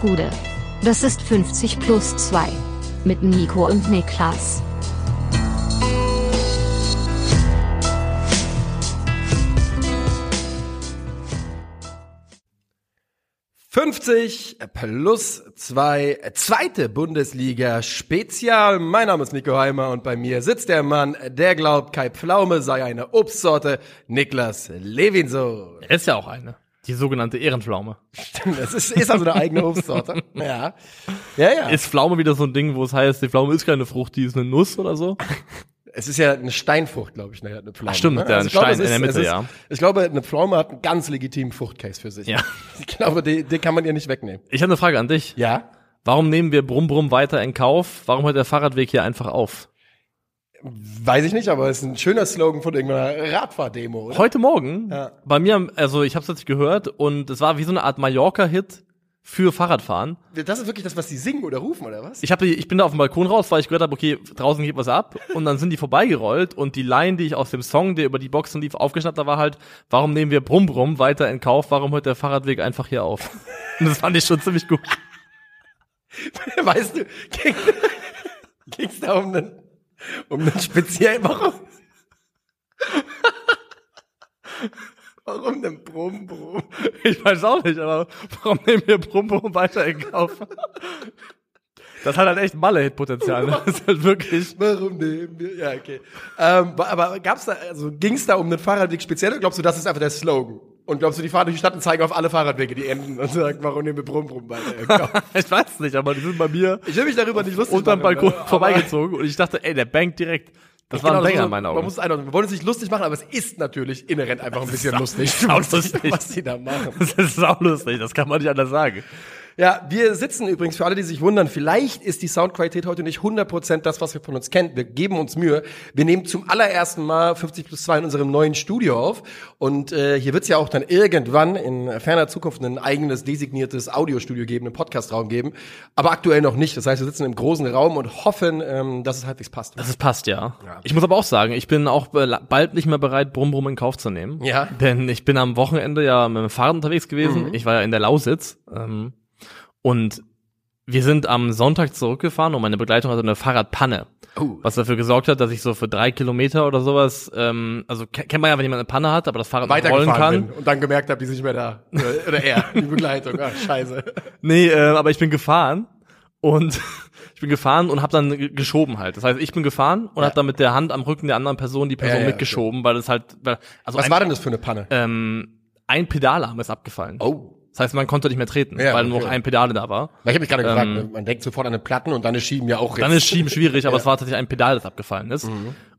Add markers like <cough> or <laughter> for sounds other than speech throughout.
Gude. Das ist 50 plus 2. Mit Nico und Niklas. »50 plus 2, zweite Bundesliga Spezial. Mein Name ist Nico Heimer und bei mir sitzt der Mann, der glaubt, Kai Pflaume sei eine Obstsorte, Niklas Levinso. Er ist ja auch eine. Die sogenannte Ehrenpflaume. Stimmt, das ist, ist also eine eigene Obstsorte. <laughs> Ja. Ja, ja. Ist Pflaume wieder so ein Ding, wo es heißt, die Pflaume ist keine Frucht, die ist eine Nuss oder so? Es ist ja eine Steinfrucht, glaube ich, eine, Pflaume. Ach, stimmt, ne? ja, Also ein ich glaube, Stein es in der Mitte, ist, ja. Ich glaube, eine Pflaume hat einen ganz legitimen Fruchtcase für sich. Ja. Ich glaube, den, den kann man ihr nicht wegnehmen. Ich habe eine Frage an dich. Ja? Warum nehmen wir Brumm Brumm weiter in Kauf? Warum hört der Fahrradweg hier einfach auf? Weiß ich nicht, aber es ist ein schöner Slogan von irgendeiner Radfahrdemo, oder? Heute Morgen, Ja. bei mir, also ich habe es natürlich gehört und es war wie so eine Art Mallorca-Hit für Fahrradfahren. Das ist wirklich das, was die singen oder rufen, oder was? Ich, hab ich bin da auf dem Balkon raus, weil ich gehört habe, okay, draußen geht was ab. <laughs> Und dann sind die vorbeigerollt und die Line, die ich aus dem Song, der über die Boxen lief, aufgeschnappt habe, war halt, warum nehmen wir Brumm Brumm weiter in Kauf? Warum hört der Fahrradweg einfach hier auf? <laughs> Und das fand ich schon ziemlich gut. weißt du, <laughs> ging, ging's da um einen, um einen speziellen, warum? Warum denn Brumm, Brumm? Ich weiß auch nicht, aber warum nehmen wir Brumm Brumm weiter in Kauf? Das hat halt echt Malle-Hit-Potenzial. ne? Das ist halt wirklich. Warum nehmen wir? Ja, okay. Ähm, aber gab's da, also ging's da um einen Fahrradweg speziell oder glaubst du, das ist einfach der Slogan? Und glaubst du, die fahren durch die Stadt und zeigen auf alle Fahrradwege, die enden und sagen, warum nehmen wir Brumm, Brumm weiter? <laughs> Ich weiß nicht, aber die sind bei mir Ich will mich darüber nicht lustig unterm machen, Balkon aber- vorbeigezogen und ich dachte, ey, der bangt direkt. Das war Genau, ein Banger so- in meinen Man Augen. muss es einordnen. Wir wollen uns nicht lustig machen, aber es ist natürlich inhärent einfach ein bisschen lustig, <laughs> die, lustig. was die da machen. Das ist auch lustig, das kann man nicht anders sagen. Ja, wir sitzen übrigens, für alle, die sich wundern, vielleicht ist die Soundqualität heute nicht 100% das, was wir von uns kennen. Wir geben uns Mühe. Wir nehmen zum allerersten Mal 50 plus 2 in unserem neuen Studio auf. Und äh, hier wird es ja auch dann irgendwann in ferner Zukunft ein eigenes designiertes Audiostudio geben, einen Podcastraum geben. Aber aktuell noch nicht. Das heißt, wir sitzen im großen Raum und hoffen, ähm, dass es halbwegs passt. Das ist passt, ja. Ich muss aber auch sagen, ich bin auch bald nicht mehr bereit, Brumm Brumm in Kauf zu nehmen. Ja. Denn ich bin am Wochenende ja mit dem Fahrrad unterwegs gewesen. Ich war ja in der Lausitz. Ähm, und wir sind am Sonntag zurückgefahren und meine Begleitung hatte eine Fahrradpanne. Oh. Was dafür gesorgt hat, dass ich so für drei Kilometer oder sowas, ähm, also ke- kennt man ja, wenn jemand eine Panne hat, aber das Fahrrad noch rollen kann. bin und dann gemerkt habe, die sind nicht mehr da. Oder, oder er, die Begleitung. Ah, scheiße. <laughs> Nee, äh, aber ich bin gefahren und <laughs> ich bin gefahren und habe dann ge- geschoben halt. Das heißt, ich bin gefahren und Ja. hab dann mit der Hand am Rücken der anderen Person die Person Ja, ja, mitgeschoben, weil das halt, weil, also Was ein, war denn das für eine Panne? ähm, ein Pedalarm ist abgefallen. Oh. Das heißt, man konnte nicht mehr treten, Ja, weil nur okay. noch ein Pedale da war. Ich habe mich gerade gefragt, Ähm, ne? man denkt sofort an eine Platten und dann ist Schieben ja auch Dann ist Schieben schwierig, <laughs> aber Ja. Mhm. es war tatsächlich ein Pedal, das abgefallen ist.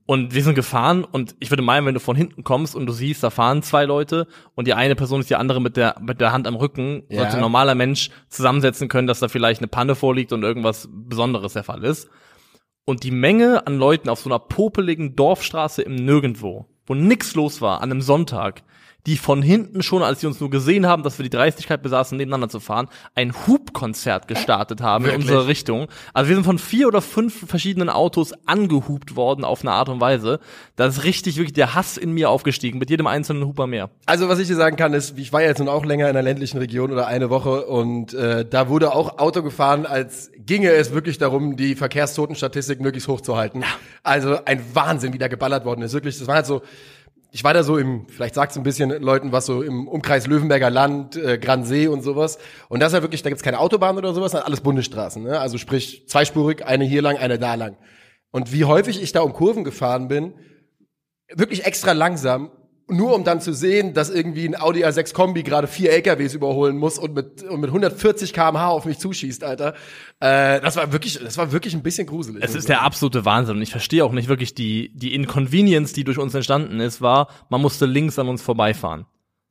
Und wir sind gefahren und ich würde meinen, wenn du von hinten kommst und du siehst, da fahren zwei Leute und die eine Person ist die andere mit der, mit der Hand am Rücken, Ja. sollte ein normaler Mensch zusammensetzen können, dass da vielleicht eine Panne vorliegt und irgendwas Besonderes der Fall ist. Und die Menge an Leuten auf so einer popeligen Dorfstraße im Nirgendwo, wo nix los war, an einem Sonntag, die von hinten schon, als sie uns nur gesehen haben, dass wir die Dreistigkeit besaßen, nebeneinander zu fahren, ein Hubkonzert gestartet haben Wirklich? in unsere Richtung. Also wir sind von vier oder fünf verschiedenen Autos angehupt worden auf eine Art und Weise. Da ist richtig wirklich der Hass in mir aufgestiegen, mit jedem einzelnen Huper mehr. Also was ich dir sagen kann, ist, ich war jetzt nun auch länger in der ländlichen Region oder eine Woche und äh, da wurde auch Auto gefahren, als ginge es wirklich darum, die Verkehrstotenstatistik möglichst hoch zu halten. Also ein Wahnsinn, wie da geballert worden ist. Wirklich, das war halt so, ich war da so im, vielleicht sagt's ein bisschen Leuten was so im Umkreis Löwenberger Land, äh, Gransee und sowas. Und das ist halt wirklich, da gibt's keine Autobahn oder sowas, sondern alles Bundesstraßen. Ne? Also sprich zweispurig, eine hier lang, eine da lang. Und wie häufig ich da um Kurven gefahren bin, wirklich extra langsam, nur um dann zu sehen, dass irgendwie ein Audi A6 Kombi gerade vier LKWs überholen muss und mit, und mit 140 km/h auf mich zuschießt, Alter. Äh, das war wirklich, das war wirklich ein bisschen gruselig. Es ist der absolute Wahnsinn und ich verstehe auch nicht wirklich die, die Inconvenience, die durch uns entstanden ist, war, man musste links an uns vorbeifahren.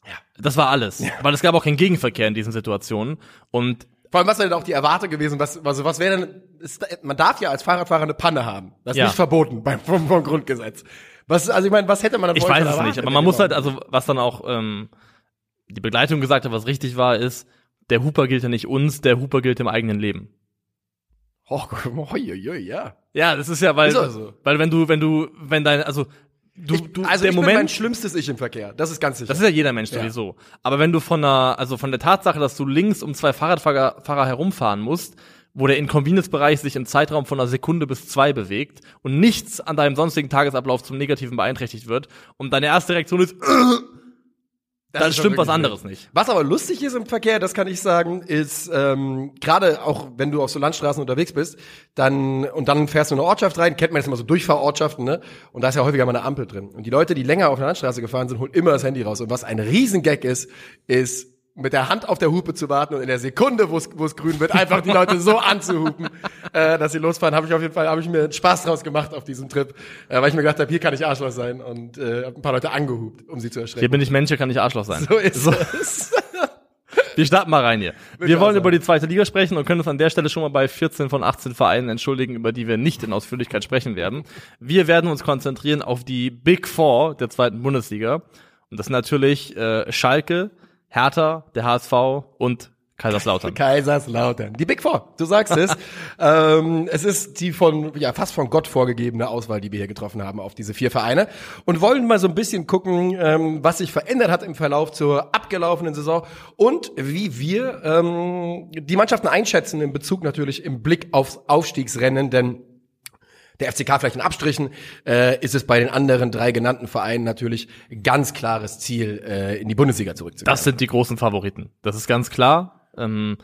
Ja. Das war alles. Weil es gab auch keinen Gegenverkehr in diesen Situationen. Und Vor allem, was wäre denn auch die Erwartung gewesen? Was, also was wäre denn, ist, man darf ja als Fahrradfahrer eine Panne haben. Das ist Ja. nicht verboten beim, vom, vom Grundgesetz. Was, also ich meine, was hätte man dann ich weiß es nicht, aber man muss halt, also was dann auch ähm, die Begleitung gesagt hat, was richtig war, ist, der Huper gilt ja nicht uns, der Huper gilt dem eigenen Leben. Oh, hoi, hoi, hoi, ja. Ja, das ist ja, weil, Ist auch so. weil wenn du, wenn du, wenn dein, also du, Ich, du, also der ich Moment, bin mein schlimmstes Ich im Verkehr. Das ist ganz sicher. Das ist ja jeder Mensch Ja. sowieso. Aber wenn du von der, also von der Tatsache, dass du links um zwei Fahrradfahrer Fahrer herumfahren musst, wo der Inconvenience-Bereich sich im Zeitraum von einer Sekunde bis zwei bewegt und nichts an deinem sonstigen Tagesablauf zum Negativen beeinträchtigt wird und deine erste Reaktion ist, Das <clears throat> dann stimmt was anderes nicht. Was aber lustig ist im Verkehr, das kann ich sagen, ist ähm, gerade auch wenn du auf so Landstraßen unterwegs bist, dann und dann fährst du in eine Ortschaft rein, kennt man jetzt immer so Durchfahrortschaften, ne? Und da ist ja häufiger mal eine Ampel drin. Und die Leute, die länger auf einer Landstraße gefahren sind, holen immer das Handy raus. Und was ein Riesengag ist, ist mit der Hand auf der Hupe zu warten und in der Sekunde, wo es grün wird, einfach die Leute so anzuhupen, <laughs> äh, dass sie losfahren, habe ich auf jeden Fall, habe ich mir Spaß draus gemacht auf diesem Trip, äh, weil ich mir gedacht habe, hier kann ich Arschloch sein und äh, hab ein paar Leute angehupt, um sie zu erschrecken. Hier bin ich Mensch, hier kann ich Arschloch sein. So ist es. <laughs> Wir starten mal rein hier. Wir wollen auch über die zweite Liga sprechen und können uns an der Stelle schon mal bei 14 von 18 Vereinen entschuldigen, über die wir nicht in Ausführlichkeit sprechen werden. Wir werden uns konzentrieren auf die Big Four der zweiten Bundesliga. Und das sind natürlich äh, Schalke, Hertha, der HSV und Kaiserslautern. <laughs> Kaiserslautern. Die Big Four, du sagst es. <laughs> ähm, es ist die von, ja, fast von Gott vorgegebene Auswahl, die wir hier getroffen haben auf diese vier Vereine. Und wollen mal so ein bisschen gucken, ähm, was sich verändert hat im Verlauf zur abgelaufenen Saison und wie wir ähm, die Mannschaften einschätzen in Bezug natürlich im Blick aufs Aufstiegsrennen, denn der FCK vielleicht in Abstrichen, äh, ist es bei den anderen drei genannten Vereinen natürlich ganz klares Ziel, äh, in die Bundesliga zurückzukehren. Das sind die großen Favoriten. Das ist ganz klar. Ähm,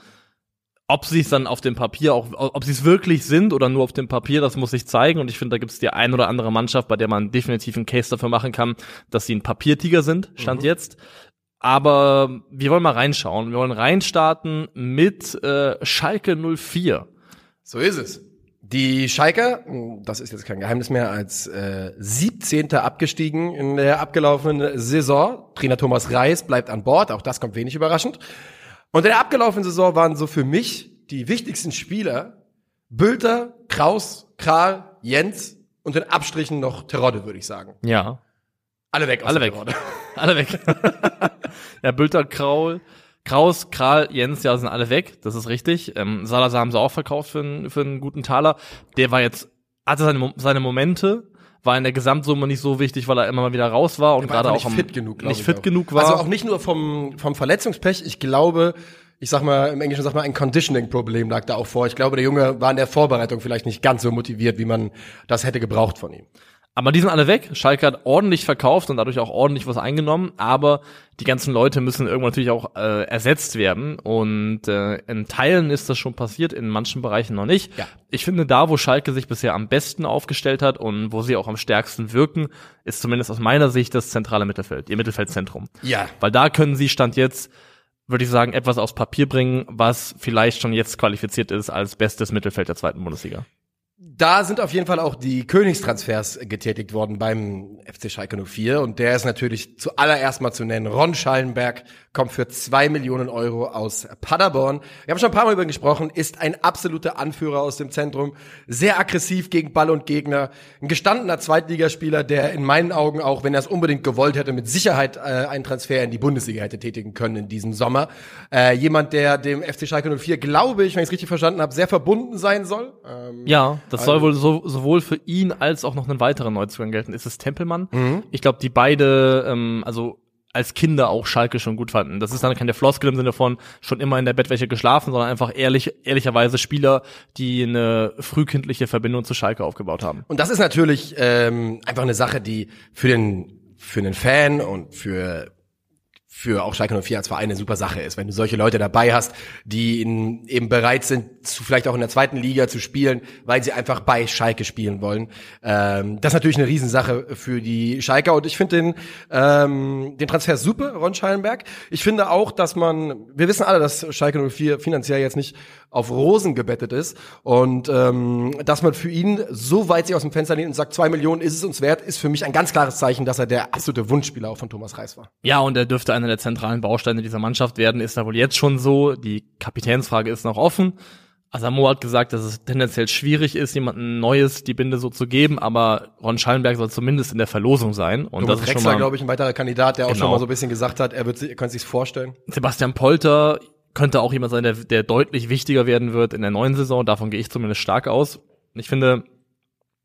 ob sie es dann auf dem Papier auch, ob sie es wirklich sind oder nur auf dem Papier, das muss sich zeigen. Und ich finde, da gibt es die ein oder andere Mannschaft, bei der man definitiv einen Case dafür machen kann, dass sie ein Papiertiger sind, stand jetzt. Aber wir wollen mal reinschauen. Wir wollen reinstarten mit äh, Schalke 04. So ist es. Die Schalker, das ist jetzt kein Geheimnis mehr, als äh, 17. abgestiegen in der abgelaufenen Saison. Trainer Thomas Reis bleibt an Bord, auch das kommt wenig überraschend. Und in der abgelaufenen Saison waren so für mich die wichtigsten Spieler Bülter, Kraus, Kral, Jens und in Abstrichen noch Terodde, würde ich sagen. Ja, Alle weg aus Alle der weg. <laughs> Alle weg. <laughs> ja, Bülter, Kraul, Kraus, Kral, Jens, ja, sind alle weg. Das ist richtig. Ähm, Salazar haben sie auch verkauft für, einen- für einen guten Taler. Der war jetzt, hatte seine, seine Momente, war in der Gesamtsumme nicht so wichtig, weil er immer mal wieder raus war und Er gerade auch nicht am, fit genug, nicht ich fit auch. genug war. Also auch nicht nur vom, vom Verletzungspech. Ich glaube, ich sag mal, im Englischen sag mal, ein Conditioning-Problem lag da auch vor. Ich glaube, der Junge war in der Vorbereitung vielleicht nicht ganz so motiviert, wie man das hätte gebraucht von ihm. Aber die sind alle weg. Schalke hat ordentlich verkauft und dadurch auch ordentlich was eingenommen. Aber die ganzen Leute müssen irgendwann natürlich auch äh, ersetzt werden. Und äh, in Teilen ist das schon passiert, in manchen Bereichen noch nicht. Ja. Ich finde, da, wo Schalke sich bisher am besten aufgestellt hat und wo sie auch am stärksten wirken, ist zumindest aus meiner Sicht das zentrale Mittelfeld, ihr Mittelfeldzentrum. Ja. Weil da können sie Stand jetzt, würde ich sagen, etwas aufs Papier bringen, was vielleicht schon jetzt qualifiziert ist als bestes Mittelfeld der zweiten Bundesliga. Da sind auf jeden Fall auch die Königstransfers getätigt worden beim FC Schalke 04 und der ist natürlich zuallererst mal zu nennen. Ron Schallenberg kommt für zwei Millionen Euro aus Paderborn. Wir haben schon ein paar Mal über ihn gesprochen, ist ein absoluter Anführer aus dem Zentrum, sehr aggressiv gegen Ball und Gegner, ein gestandener Zweitligaspieler, der in meinen Augen auch, wenn er es unbedingt gewollt hätte, mit Sicherheit äh, einen Transfer in die Bundesliga hätte tätigen können in diesem Sommer. Äh, jemand, der dem FC Schalke 04, glaube ich, wenn ich es richtig verstanden habe, sehr verbunden sein soll. Ähm, Ja, das Also- soll wohl so, sowohl für ihn als auch noch einen weiteren Neuzugang gelten. Ist es Tempelmann? Mhm. Ich glaube, die beide, ähm, also als Kinder auch Schalke schon gut fanden. Das ist dann keine Floskel im Sinne von schon immer in der Bettwäsche geschlafen, sondern einfach ehrlich, ehrlicherweise Spieler, die eine frühkindliche Verbindung zu Schalke aufgebaut haben. Und das ist natürlich ähm, einfach eine Sache, die für den für einen Fan und für für auch Schalke 04 als Verein eine super Sache ist, wenn du solche Leute dabei hast, die in, eben bereit sind, zu, vielleicht auch in der zweiten Liga zu spielen, weil sie einfach bei Schalke spielen wollen. Ähm, das ist natürlich eine Riesensache für die Schalker und ich finde den, ähm, den Transfer super, Ron Schallenberg. Ich finde auch, dass man, wir wissen alle, dass Schalke 04 finanziell jetzt nicht auf Rosen gebettet ist und ähm, dass man für ihn so weit sich aus dem Fenster lehnt und sagt, zwei Millionen ist es uns wert, ist für mich ein ganz klares Zeichen, dass er der absolute Wunschspieler auch von Thomas Reis war. Ja, und er dürfte einer der zentralen Bausteine dieser Mannschaft werden, ist da wohl jetzt schon so. Die Kapitänsfrage ist noch offen. Asamo hat gesagt, dass es tendenziell schwierig ist, jemandem Neues die Binde so zu geben, aber Ron Schallenberg soll zumindest in der Verlosung sein. Und Thomas das ist schon Drexler, mal, glaube ich, ein weiterer Kandidat, der auch Genau. schon mal so ein bisschen gesagt hat, er wird sich, er könnte sich's vorstellen. Sebastian Polter könnte auch jemand sein, der, der deutlich wichtiger werden wird in der neuen Saison. Davon gehe ich zumindest stark aus. Ich finde,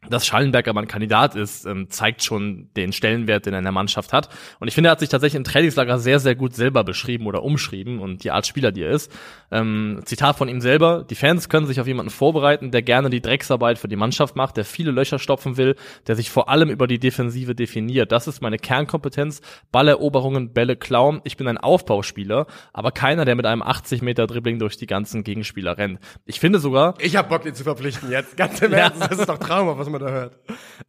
dass Schallenberg aber ein Kandidat ist, ähm, zeigt schon den Stellenwert, den er in der Mannschaft hat. Und ich finde, er hat sich tatsächlich im Trainingslager sehr, sehr gut selber beschrieben oder umschrieben und die Art Spieler, die er ist. Ähm, Zitat von ihm selber, die Fans können sich auf jemanden vorbereiten, der gerne die Drecksarbeit für die Mannschaft macht, der viele Löcher stopfen will, der sich vor allem über die Defensive definiert. Das ist meine Kernkompetenz. Balleroberungen, Bälle klauen. Ich bin ein Aufbauspieler, aber keiner, der mit einem 80 Meter Dribbling durch die ganzen Gegenspieler rennt. Ich finde sogar... Ich hab Bock, den zu verpflichten jetzt. Ganz im Ernst, das ist doch traumhaft, was man da hört.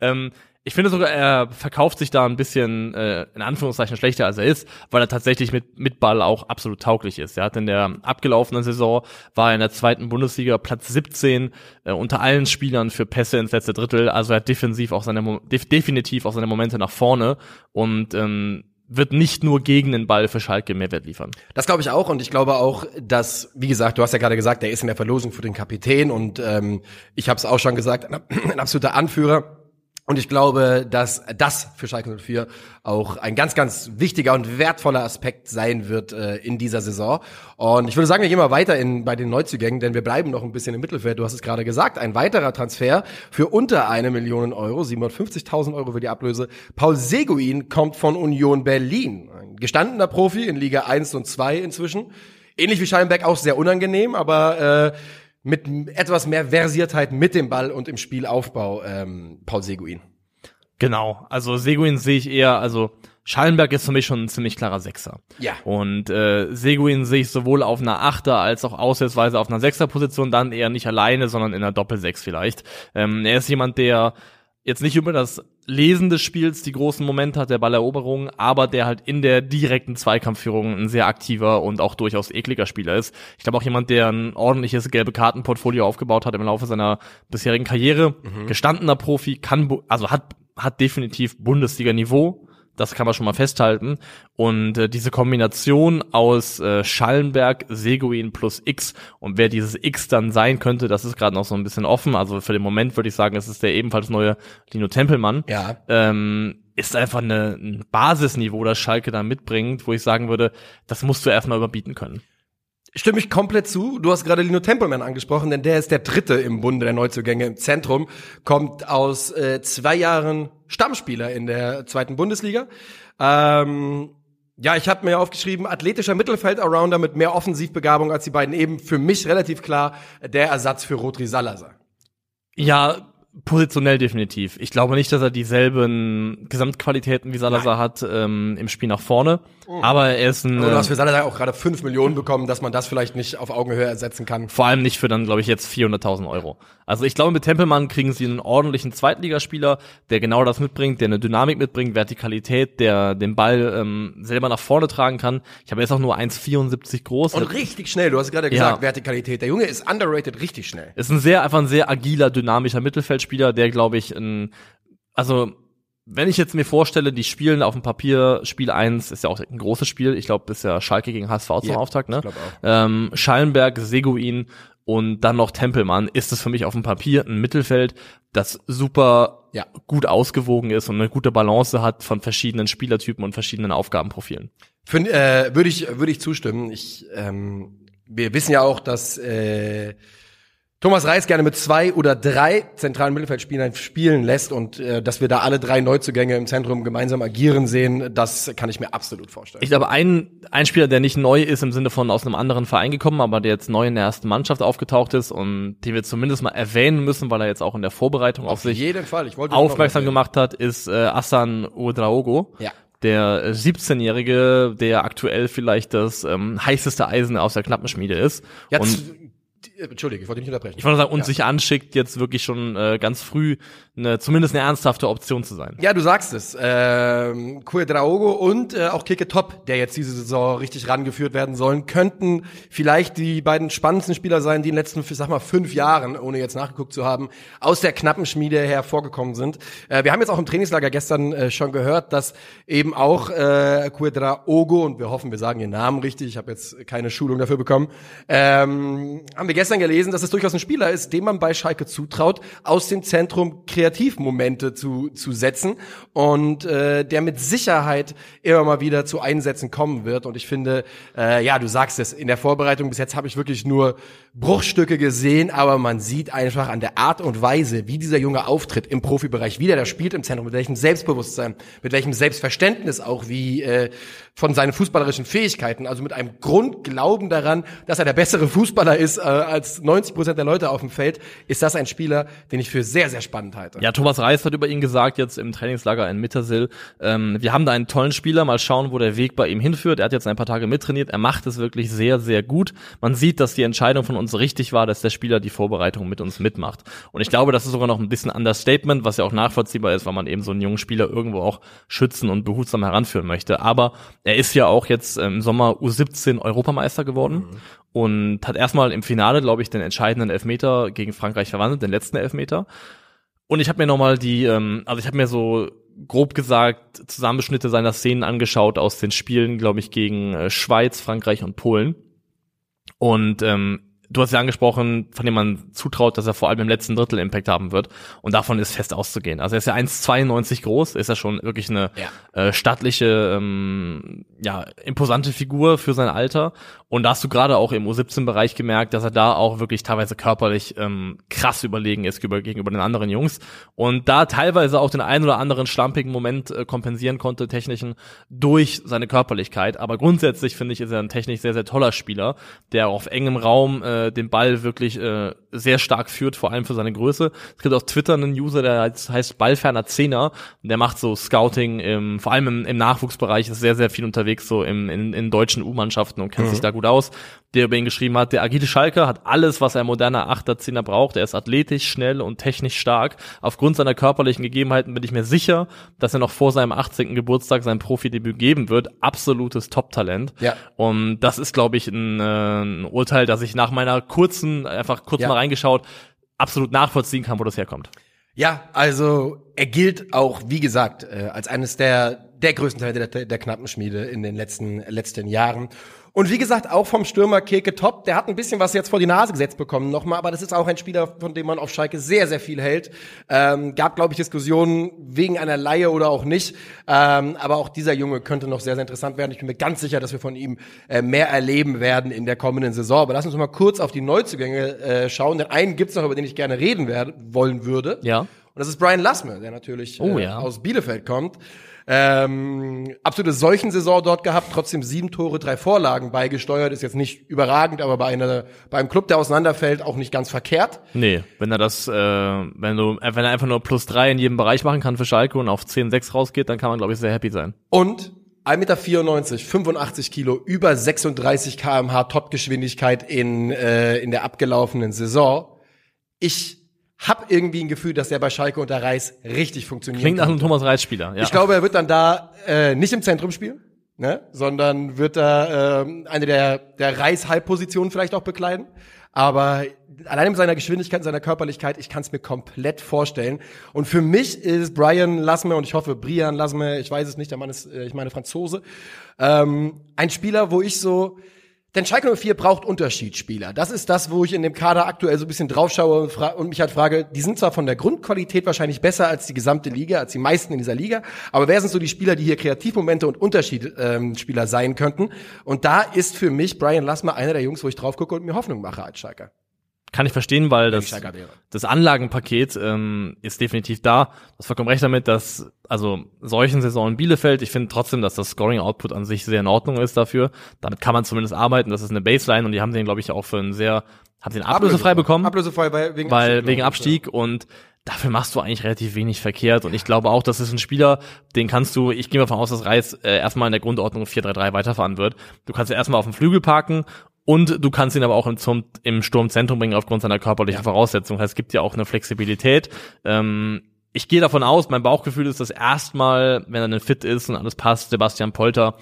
Ähm, ich finde sogar, er verkauft sich da ein bisschen, äh, in Anführungszeichen, schlechter als er ist, weil er tatsächlich mit, mit Ball auch absolut tauglich ist. Er hat in der abgelaufenen Saison, war er in der zweiten Bundesliga Platz 17 äh, unter allen Spielern für Pässe ins letzte Drittel. Also er hat defensiv auch seine, def definitiv auch seine Momente nach vorne und ähm, wird nicht nur gegen den Ball für Schalke Mehrwert liefern. Das glaube ich auch und ich glaube auch, dass, wie gesagt, du hast ja gerade gesagt, der ist in der Verlosung für den Kapitän und ähm, ich habe es auch schon gesagt, ein, ein absoluter Anführer. Und ich glaube, dass das für Schalke 04 auch ein ganz, ganz wichtiger und wertvoller Aspekt sein wird äh, in dieser Saison. Und ich würde sagen, wir gehen mal weiter in, bei den Neuzugängen, denn wir bleiben noch ein bisschen im Mittelfeld. Du hast es gerade gesagt, ein weiterer Transfer für unter eine Million Euro, 750.000 Euro für die Ablöse. Paul Seguin kommt von Union Berlin. Ein gestandener Profi in Liga 1 und 2 inzwischen. Ähnlich wie Schallenberg auch sehr unangenehm, aber äh, mit etwas mehr Versiertheit mit dem Ball und im Spielaufbau, ähm, Paul Seguin. Genau, also Seguin sehe ich eher, also Schallenberg ist für mich schon ein ziemlich klarer Sechser. Ja. Und äh, Seguin sehe ich sowohl auf einer Achter als auch auswärtsweise auf einer Sechser-Position, dann eher nicht alleine, sondern in einer Doppelsechs vielleicht. Ähm, er ist jemand, der jetzt nicht über das Lesen des Spiels die großen Momente hat, der Balleroberung, aber der halt in der direkten Zweikampfführung ein sehr aktiver und auch durchaus ekliger Spieler ist. Ich glaube auch jemand, der ein ordentliches gelbe Kartenportfolio aufgebaut hat im Laufe seiner bisherigen Karriere, mhm. gestandener Profi, kann, also hat, hat definitiv Bundesliga-Niveau das kann man schon mal festhalten. Und äh, diese Kombination aus äh, Schallenberg, Seguin plus X und wer dieses X dann sein könnte, das ist gerade noch so ein bisschen offen. Also für den Moment würde ich sagen, es ist der ebenfalls neue Lino Tempelmann. Ja. Ähm, ist einfach eine, ein Basisniveau, das Schalke da mitbringt, wo ich sagen würde, das musst du erstmal überbieten können. Stimme ich komplett zu. Du hast gerade Lino Tempelmann angesprochen, denn der ist der dritte im Bunde der Neuzugänge im Zentrum, kommt aus äh, zwei Jahren Stammspieler in der zweiten Bundesliga. Ähm, ja, ich habe mir aufgeschrieben, athletischer Mittelfeld-Arounder mit mehr Offensivbegabung als die beiden eben. Für mich relativ klar der Ersatz für Rodri Salazar. Ja, Positionell definitiv. Ich glaube nicht, dass er dieselben Gesamtqualitäten wie Salazar Nein. hat ähm, im Spiel nach vorne. Mhm. Aber er ist ein. Du hast für Salazar auch gerade fünf Millionen bekommen, dass man das vielleicht nicht auf Augenhöhe ersetzen kann. Vor allem nicht für dann, glaube ich, jetzt 400.000 Euro. Also ich glaube, mit Tempelmann kriegen sie einen ordentlichen Zweitligaspieler, der genau das mitbringt, der eine Dynamik mitbringt, Vertikalität, der den Ball ähm, selber nach vorne tragen kann. Ich habe jetzt auch nur 1,74 groß. Und richtig schnell. Du hast gerade gesagt, ja. Vertikalität. Der Junge ist underrated richtig schnell. Ist ein sehr, einfach ein sehr agiler, dynamischer Mittelfeldspieler, der, glaube ich, ein, also wenn ich jetzt mir vorstelle, die spielen auf dem Papier, Spiel 1 ist ja auch ein großes Spiel, ich glaube, das ist ja Schalke gegen HSV zum ja, Auftakt, ne? Ich auch. Ähm, Schallenberg, Seguin und dann noch Tempelmann, ist es für mich auf dem Papier ein Mittelfeld, das super ja. gut ausgewogen ist und eine gute Balance hat von verschiedenen Spielertypen und verschiedenen Aufgabenprofilen. Find, äh, würde ich, würde ich zustimmen. Ich, ähm, wir wissen ja auch, dass äh, Thomas Reis gerne mit zwei oder drei zentralen Mittelfeldspielern spielen lässt und äh, dass wir da alle drei Neuzugänge im Zentrum gemeinsam agieren sehen, das kann ich mir absolut vorstellen. Ich glaube, ein, ein Spieler, der nicht neu ist im Sinne von aus einem anderen Verein gekommen, aber der jetzt neu in der ersten Mannschaft aufgetaucht ist und den wir zumindest mal erwähnen müssen, weil er jetzt auch in der Vorbereitung auf, auf sich jeden Fall. Ich wollte aufmerksam gemacht hat, ist äh, Assan Udraogo. Ja der 17-Jährige, der aktuell vielleicht das ähm, heißeste Eisen aus der Knappenschmiede ist. Ja, und Entschuldige, ich wollte dich nicht unterbrechen. Ich wollte sagen, und ja. sich anschickt, jetzt wirklich schon äh, ganz früh eine, zumindest eine ernsthafte Option zu sein. Ja, du sagst es. Ähm, Draogo und äh, auch Keke Top, der jetzt diese Saison richtig rangeführt werden sollen, könnten vielleicht die beiden spannendsten Spieler sein, die in den letzten, sag mal, fünf Jahren, ohne jetzt nachgeguckt zu haben, aus der knappen Schmiede hervorgekommen sind. Äh, wir haben jetzt auch im Trainingslager gestern äh, schon gehört, dass eben auch äh, Draogo, und wir hoffen, wir sagen ihren Namen richtig, ich habe jetzt keine Schulung dafür bekommen, ähm, haben wir gestern gelesen, dass es durchaus ein Spieler ist, dem man bei Schalke zutraut, aus dem Zentrum Kreativmomente zu, zu setzen und äh, der mit Sicherheit immer mal wieder zu Einsätzen kommen wird. Und ich finde, äh, ja, du sagst es, in der Vorbereitung bis jetzt habe ich wirklich nur Bruchstücke gesehen, aber man sieht einfach an der Art und Weise, wie dieser Junge auftritt im Profibereich, wie der da spielt im Zentrum, mit welchem Selbstbewusstsein, mit welchem Selbstverständnis auch, wie äh, von seinen fußballerischen Fähigkeiten, also mit einem Grundglauben daran, dass er der bessere Fußballer ist äh, als 90 Prozent der Leute auf dem Feld, ist das ein Spieler, den ich für sehr, sehr spannend halte. Ja, Thomas Reis hat über ihn gesagt, jetzt im Trainingslager in Mittersill, ähm, wir haben da einen tollen Spieler, mal schauen, wo der Weg bei ihm hinführt. Er hat jetzt ein paar Tage mittrainiert, er macht es wirklich sehr, sehr gut. Man sieht, dass die Entscheidung von uns richtig war, dass der Spieler die Vorbereitung mit uns mitmacht. Und ich glaube, das ist sogar noch ein bisschen Understatement, was ja auch nachvollziehbar ist, weil man eben so einen jungen Spieler irgendwo auch schützen und behutsam heranführen möchte. Aber er ist ja auch jetzt im Sommer U17 Europameister geworden mhm. und hat erstmal im Finale, glaube ich, den entscheidenden Elfmeter gegen Frankreich verwandelt, den letzten Elfmeter. Und ich habe mir nochmal die, ähm, also ich habe mir so grob gesagt Zusammenschnitte seiner Szenen angeschaut aus den Spielen, glaube ich, gegen äh, Schweiz, Frankreich und Polen. Und ähm, du hast ja angesprochen, von dem man zutraut, dass er vor allem im letzten Drittel Impact haben wird. Und davon ist fest auszugehen. Also er ist ja 1,92 groß, ist ja schon wirklich eine ja. äh, stattliche, ähm, ja, imposante Figur für sein Alter. Und da hast du gerade auch im U17-Bereich gemerkt, dass er da auch wirklich teilweise körperlich ähm, krass überlegen ist gegenüber, gegenüber den anderen Jungs. Und da teilweise auch den einen oder anderen schlampigen Moment äh, kompensieren konnte, technischen, durch seine Körperlichkeit. Aber grundsätzlich finde ich, ist er ein technisch sehr, sehr toller Spieler, der auf engem Raum äh, den Ball wirklich äh, sehr stark führt, vor allem für seine Größe. Es gibt auf Twitter einen User, der heißt Ballferner Zehner, der macht so Scouting, im, vor allem im, im Nachwuchsbereich, ist sehr, sehr viel unterwegs, so im, in, in deutschen U-Mannschaften und kennt mhm. sich da gut aus, der über ihn geschrieben hat, der agile Schalker hat alles, was ein moderner Achter, Zehner braucht. Er ist athletisch, schnell und technisch stark. Aufgrund seiner körperlichen Gegebenheiten bin ich mir sicher, dass er noch vor seinem 18. Geburtstag sein Profidebüt geben wird. Absolutes Top-Talent. Ja. Und das ist, glaube ich, ein, äh, ein, Urteil, das ich nach meiner kurzen, einfach kurz ja. mal reingeschaut, absolut nachvollziehen kann, wo das herkommt. Ja, also er gilt auch, wie gesagt, äh, als eines der der größten Teil der, der Knappenschmiede in den letzten letzten Jahren. Und wie gesagt, auch vom Stürmer Keke Top, der hat ein bisschen was jetzt vor die Nase gesetzt bekommen nochmal, aber das ist auch ein Spieler, von dem man auf Schalke sehr, sehr viel hält. Ähm, gab, glaube ich, Diskussionen wegen einer Laie oder auch nicht. Ähm, aber auch dieser Junge könnte noch sehr, sehr interessant werden. Ich bin mir ganz sicher, dass wir von ihm äh, mehr erleben werden in der kommenden Saison. Aber lass uns mal kurz auf die Neuzugänge äh, schauen, denn einen gibt's noch, über den ich gerne reden werden, wollen würde. Ja. Und das ist Brian Lassme, der natürlich oh, ja. äh, aus Bielefeld kommt. Ähm, absolute Saison dort gehabt, trotzdem sieben Tore, drei Vorlagen beigesteuert, ist jetzt nicht überragend, aber bei einer, bei einem Club, der auseinanderfällt, auch nicht ganz verkehrt. Nee, wenn er das, äh, wenn du, wenn er einfach nur plus drei in jedem Bereich machen kann für Schalke und auf 10, 6 rausgeht, dann kann man, glaube ich, sehr happy sein. Und 1,94 Meter, 85 Kilo, über 36 kmh Topgeschwindigkeit in, äh, in der abgelaufenen Saison. Ich hab irgendwie ein Gefühl, dass der bei Schalke unter Reis richtig funktioniert. Klingt nach einem Thomas Reis-Spieler, ja. Ich glaube, er wird dann da äh, nicht im Zentrum spielen, ne? sondern wird da äh, eine der, der Reis-Halbpositionen vielleicht auch bekleiden. Aber allein in seiner Geschwindigkeit, in seiner Körperlichkeit, ich kann es mir komplett vorstellen. Und für mich ist Brian Lasme, und ich hoffe Brian Lasme, ich weiß es nicht, der Mann ist, äh, ich meine Franzose, ähm, ein Spieler, wo ich so, denn Schalke 04 braucht Unterschiedsspieler. Das ist das, wo ich in dem Kader aktuell so ein bisschen draufschaue und, und, mich halt frage, die sind zwar von der Grundqualität wahrscheinlich besser als die gesamte Liga, als die meisten in dieser Liga, aber wer sind so die Spieler, die hier Kreativmomente und Unterschiedsspieler ähm, sein könnten? Und da ist für mich Brian Lassmer einer der Jungs, wo ich drauf gucke und mir Hoffnung mache als Schalker. Kann ich verstehen, weil das, das Anlagenpaket ähm, ist definitiv da. Du hast vollkommen recht damit, dass also solchen Saison in Bielefeld, ich finde trotzdem, dass das Scoring-Output an sich sehr in Ordnung ist dafür. Damit kann man zumindest arbeiten, das ist eine Baseline und die haben den, glaube ich, auch für einen sehr, haben den ablösefrei bekommen. Ablösefrei weil, wegen weil, Abstieg. Wegen Abstieg ja. und dafür machst du eigentlich relativ wenig verkehrt. Und ich glaube auch, das ist ein Spieler, den kannst du, ich gehe mal davon aus, dass Reis äh, erstmal in der Grundordnung 4-3-3 weiterfahren wird. Du kannst ja erstmal auf dem Flügel parken und du kannst ihn aber auch im, zum, im Sturmzentrum bringen aufgrund seiner körperlichen. Voraussetzungen. Das heißt, es gibt ja auch eine Flexibilität. Ähm, ich gehe davon aus, mein Bauchgefühl ist, dass erstmal, wenn er dann fit ist und alles passt, Sebastian Polter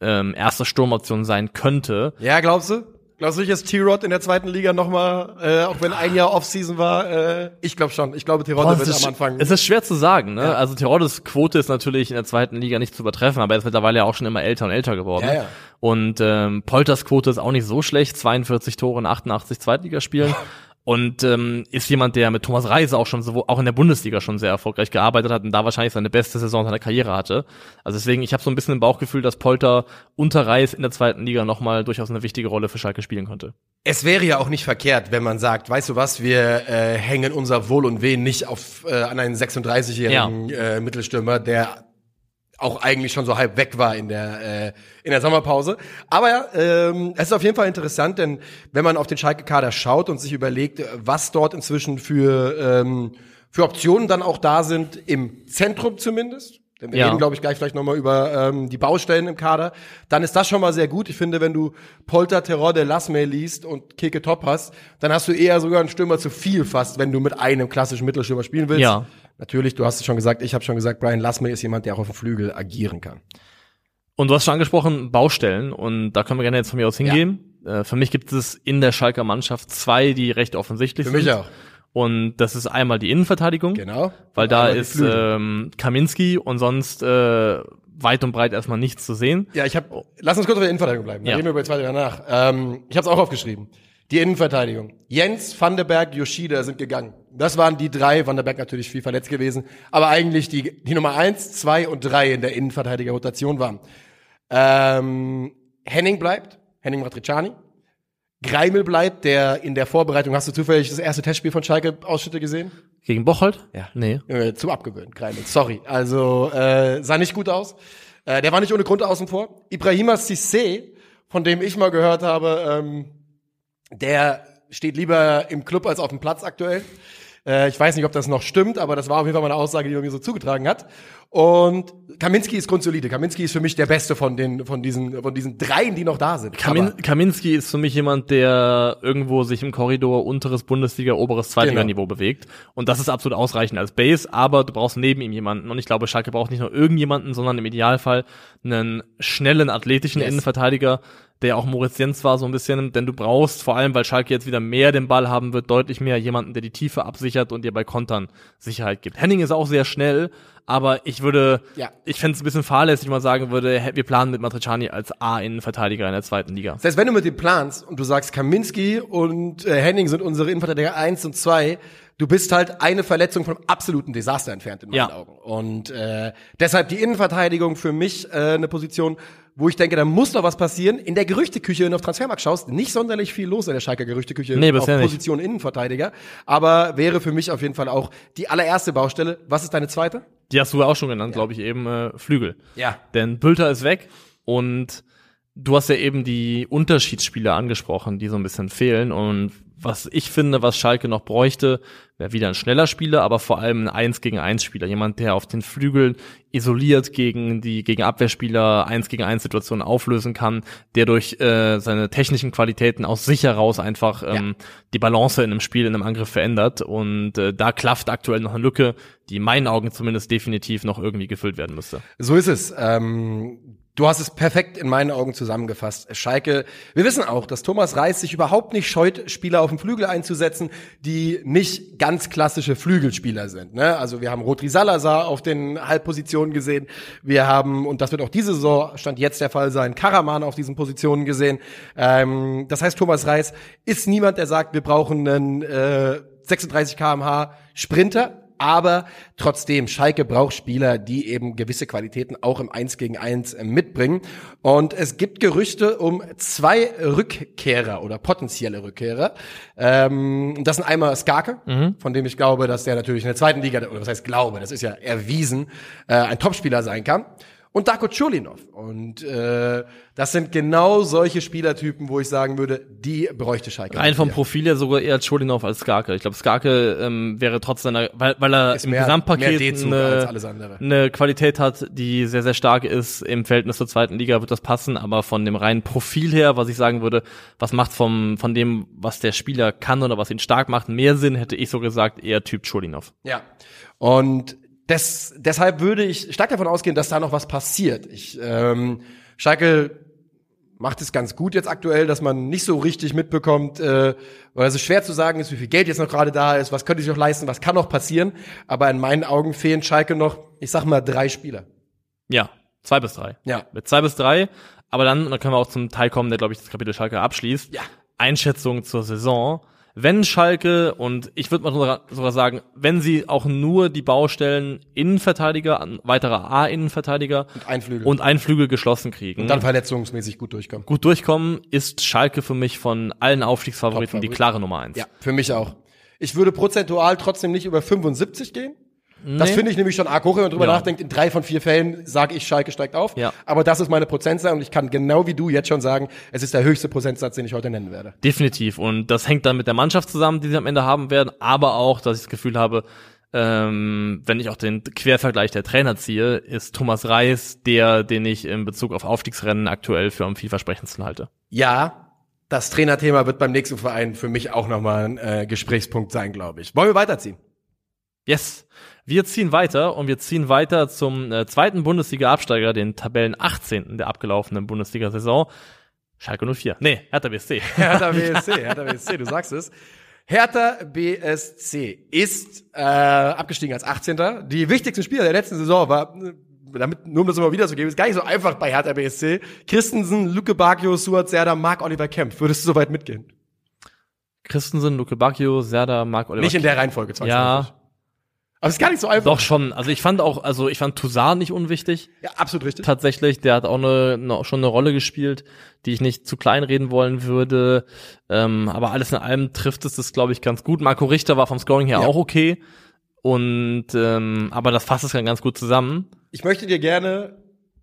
ähm, erste Sturmoption sein könnte. Ja, glaubst du? Glaubst du nicht, dass T-Rod in der zweiten Liga nochmal, äh, auch wenn ein Jahr Offseason war, äh, ich glaube schon. Ich glaube, Tirode wird am Anfang. Es ist schwer zu sagen, ne? Ja. Also Tirodes Quote ist natürlich in der zweiten Liga nicht zu übertreffen, aber er ist mittlerweile ja auch schon immer älter und älter geworden. Ja, ja. Und ähm, Polters Quote ist auch nicht so schlecht, 42 Tore in 88 Zweitligaspielen. Und ähm, ist jemand, der mit Thomas Reise auch schon so, auch in der Bundesliga schon sehr erfolgreich gearbeitet hat und da wahrscheinlich seine beste Saison seiner Karriere hatte. Also deswegen, ich habe so ein bisschen im Bauchgefühl, dass Polter unter Reis in der zweiten Liga nochmal durchaus eine wichtige Rolle für Schalke spielen konnte. Es wäre ja auch nicht verkehrt, wenn man sagt, weißt du was, wir äh, hängen unser Wohl und Weh nicht auf äh, an einen 36-jährigen ja. äh, Mittelstürmer, der auch eigentlich schon so halb weg war in der äh, in der Sommerpause. Aber ähm, es ist auf jeden Fall interessant, denn wenn man auf den Schalke-Kader schaut und sich überlegt, was dort inzwischen für ähm, für Optionen dann auch da sind im Zentrum zumindest. Denn wir ja. reden, glaube ich, gleich vielleicht nochmal über ähm, die Baustellen im Kader. Dann ist das schon mal sehr gut. Ich finde, wenn du Polter, Terror de Lasme liest und Keke Top hast, dann hast du eher sogar einen Stürmer zu viel fast, wenn du mit einem klassischen Mittelstürmer spielen willst. Ja. Natürlich, du hast es schon gesagt, ich habe schon gesagt, Brian Lassme ist jemand, der auch auf dem Flügel agieren kann. Und du hast schon angesprochen, Baustellen. Und da können wir gerne jetzt von mir aus hingehen. Ja. Äh, für mich gibt es in der Schalker Mannschaft zwei, die recht offensichtlich für sind. Für mich auch. Und das ist einmal die Innenverteidigung. Genau. Weil da ist ähm, Kaminski und sonst äh, weit und breit erstmal nichts zu sehen. Ja, ich habe. Lass uns kurz auf der Innenverteidigung bleiben. Dann ja. reden wir über die zweite danach. Ähm, ich habe es auch aufgeschrieben. Die Innenverteidigung. Jens, Van der Berg, Yoshida sind gegangen. Das waren die drei. Van der Berg natürlich viel verletzt gewesen. Aber eigentlich die, die Nummer eins, zwei und drei in der Innenverteidiger-Rotation waren. Ähm, Henning bleibt. Henning Matriciani. Greimel bleibt, der in der Vorbereitung, hast du zufällig das erste Testspiel von Schalke Ausschnitte gesehen? Gegen Bocholt? Ja. Nee. Äh, zu abgewöhnt, Greimel. Sorry. Also, äh, sah nicht gut aus. Äh, der war nicht ohne Grund außen vor. Ibrahima Sissé, von dem ich mal gehört habe, ähm, der steht lieber im Club als auf dem Platz aktuell. Äh, ich weiß nicht, ob das noch stimmt, aber das war auf jeden Fall mal eine Aussage, die man mir so zugetragen hat. Und Kaminski ist grundsolide. Kaminski ist für mich der Beste von den, von diesen, von diesen dreien, die noch da sind. Kamin Kaminski ist für mich jemand, der irgendwo sich im Korridor unteres Bundesliga, oberes Zweitliganiveau genau. bewegt. Und das ist absolut ausreichend als Base, aber du brauchst neben ihm jemanden. Und ich glaube, Schalke braucht nicht nur irgendjemanden, sondern im Idealfall einen schnellen, athletischen yes. Innenverteidiger, der auch Moritz Jens war so ein bisschen, denn du brauchst vor allem, weil Schalke jetzt wieder mehr den Ball haben wird, deutlich mehr jemanden, der die Tiefe absichert und dir bei Kontern Sicherheit gibt. Henning ist auch sehr schnell, aber ich würde, ja. ich fände es ein bisschen fahrlässig, mal sagen würde, wir planen mit Matriciani als A-Innenverteidiger in der zweiten Liga. Das heißt, wenn du mit dem planst und du sagst, Kaminski und äh, Henning sind unsere Innenverteidiger eins und zwei, du bist halt eine Verletzung vom absoluten Desaster entfernt in meinen ja. Augen. Und äh, deshalb die Innenverteidigung für mich äh, eine Position, wo ich denke, da muss noch was passieren. In der Gerüchteküche, wenn du auf Transfermarkt schaust, nicht sonderlich viel los in der Schalker Gerüchteküche nee, auf Position nicht. Innenverteidiger. Aber wäre für mich auf jeden Fall auch die allererste Baustelle. Was ist deine zweite? Die hast du auch schon genannt, ja. glaube ich, eben äh, Flügel. Ja. Denn Bülter ist weg und du hast ja eben die Unterschiedsspieler angesprochen, die so ein bisschen fehlen. Und was ich finde, was Schalke noch bräuchte, wäre wieder ein schneller Spieler, aber vor allem ein 1 gegen 1 Spieler. Jemand, der auf den Flügeln isoliert gegen die, gegen Abwehrspieler 1 gegen 1 Situationen auflösen kann, der durch äh, seine technischen Qualitäten aus sich heraus einfach ähm, ja. die Balance in einem Spiel, in einem Angriff verändert. Und äh, da klafft aktuell noch eine Lücke, die in meinen Augen zumindest definitiv noch irgendwie gefüllt werden müsste. So ist es. Ähm Du hast es perfekt in meinen Augen zusammengefasst. Schalke, wir wissen auch, dass Thomas Reis sich überhaupt nicht scheut, Spieler auf dem Flügel einzusetzen, die nicht ganz klassische Flügelspieler sind. Ne? Also wir haben Rotri Salazar auf den Halbpositionen gesehen. Wir haben, und das wird auch diese Saison, stand jetzt der Fall sein, Karaman auf diesen Positionen gesehen. Ähm, das heißt, Thomas Reis ist niemand, der sagt, wir brauchen einen äh, 36 kmh Sprinter, aber trotzdem, Schalke braucht Spieler, die eben gewisse Qualitäten auch im 1 gegen 1 äh, mitbringen. Und es gibt Gerüchte um zwei Rückkehrer oder potenzielle Rückkehrer. Ähm, das sind einmal Skarke, mhm. von dem ich glaube, dass der natürlich in der zweiten Liga, oder was heißt glaube, das ist ja erwiesen, äh, ein Topspieler sein kann und Darko Chulinov. Und äh, das sind genau solche Spielertypen, wo ich sagen würde, die bräuchte Schalke. Ein vom Profil her sogar eher Chulinov als Skarke. Ich glaube, Skarke ähm, wäre trotz seiner, weil, weil er ist im mehr, Gesamtpaket mehr eine, eine Qualität hat, die sehr, sehr stark ist. Im Verhältnis zur zweiten Liga wird das passen, aber von dem reinen Profil her, was ich sagen würde, was macht vom, von dem, was der Spieler kann oder was ihn stark macht, mehr Sinn, hätte ich so gesagt, eher Typ Chulinov. Ja. Und des, deshalb würde ich stark davon ausgehen, dass da noch was passiert. Ich, ähm, Schalke macht es ganz gut jetzt aktuell, dass man nicht so richtig mitbekommt, äh, weil es schwer zu sagen ist, wie viel Geld jetzt noch gerade da ist, was könnte ich noch leisten, was kann noch passieren. Aber in meinen Augen fehlen Schalke noch, ich sag mal, drei Spieler. Ja, zwei bis drei. Ja. Mit zwei bis drei. Aber dann, dann können wir auch zum Teil kommen, der, glaube ich, das Kapitel Schalke abschließt. Ja. Einschätzung zur Saison. Wenn Schalke und ich würde mal sogar, sagen, wenn sie auch nur die Baustellen Innenverteidiger, weiterer A-Innenverteidiger Und ein Flügel. und ein Flügel geschlossen kriegen, Und dann verletzungsmäßig gut durchkommen. gut durchkommen, ist Schalke für mich von allen Aufstiegsfavoriten die klare Nummer eins. Ja, für mich auch. Ich würde prozentual trotzdem nicht über 75 gehen. Das Nee. finde ich nämlich schon arg hoch, wenn man drüber Ja. nachdenkt. In drei von vier Fällen sage ich, Schalke steigt auf. Ja. Aber das ist meine Prozentzahl und ich kann genau wie du jetzt schon sagen, es ist der höchste Prozentsatz, den ich heute nennen werde. Definitiv. Und das hängt dann mit der Mannschaft zusammen, die sie am Ende haben werden, aber auch, dass ich das Gefühl habe, ähm, wenn ich auch den Quervergleich der Trainer ziehe, ist Thomas Reis der, den ich in Bezug auf Aufstiegsrennen aktuell für am vielversprechendsten halte. Ja, das Trainerthema wird beim nächsten Verein für mich auch nochmal ein äh, Gesprächspunkt sein, glaube ich. Wollen wir weiterziehen? Yes. Wir ziehen weiter und wir ziehen weiter zum äh, zweiten Bundesliga-Absteiger, den Tabellen 18. der abgelaufenen Bundesliga-Saison. Schalke 04. Nee, Hertha BSC. <laughs> Hertha BSC, Hertha BSC, du sagst es. Hertha BSC ist äh, abgestiegen als 18. Die wichtigsten Spieler der letzten Saison war, äh, damit, nur um das immer wieder zu geben, ist gar nicht so einfach bei Hertha BSC. Christensen, Luke Bacchio, Suat Serdar, Marc Oliver Kempf. Würdest du soweit mitgehen? Christensen, Luke Bacchio, Serda, Marc Oliver. Nicht in der Reihenfolge, Ja. Aber es ist gar nicht so einfach. Doch schon. Also ich fand auch, also ich fand Toussaint nicht unwichtig. Ja, absolut richtig. Tatsächlich, der hat auch eine, eine, schon eine Rolle gespielt, die ich nicht zu klein reden wollen würde. Ähm, aber alles in allem trifft es das, glaube ich, ganz gut. Marco Richter war vom Scoring her Ja. auch okay. Und ähm, aber das fasst es dann ganz gut zusammen. Ich möchte dir gerne,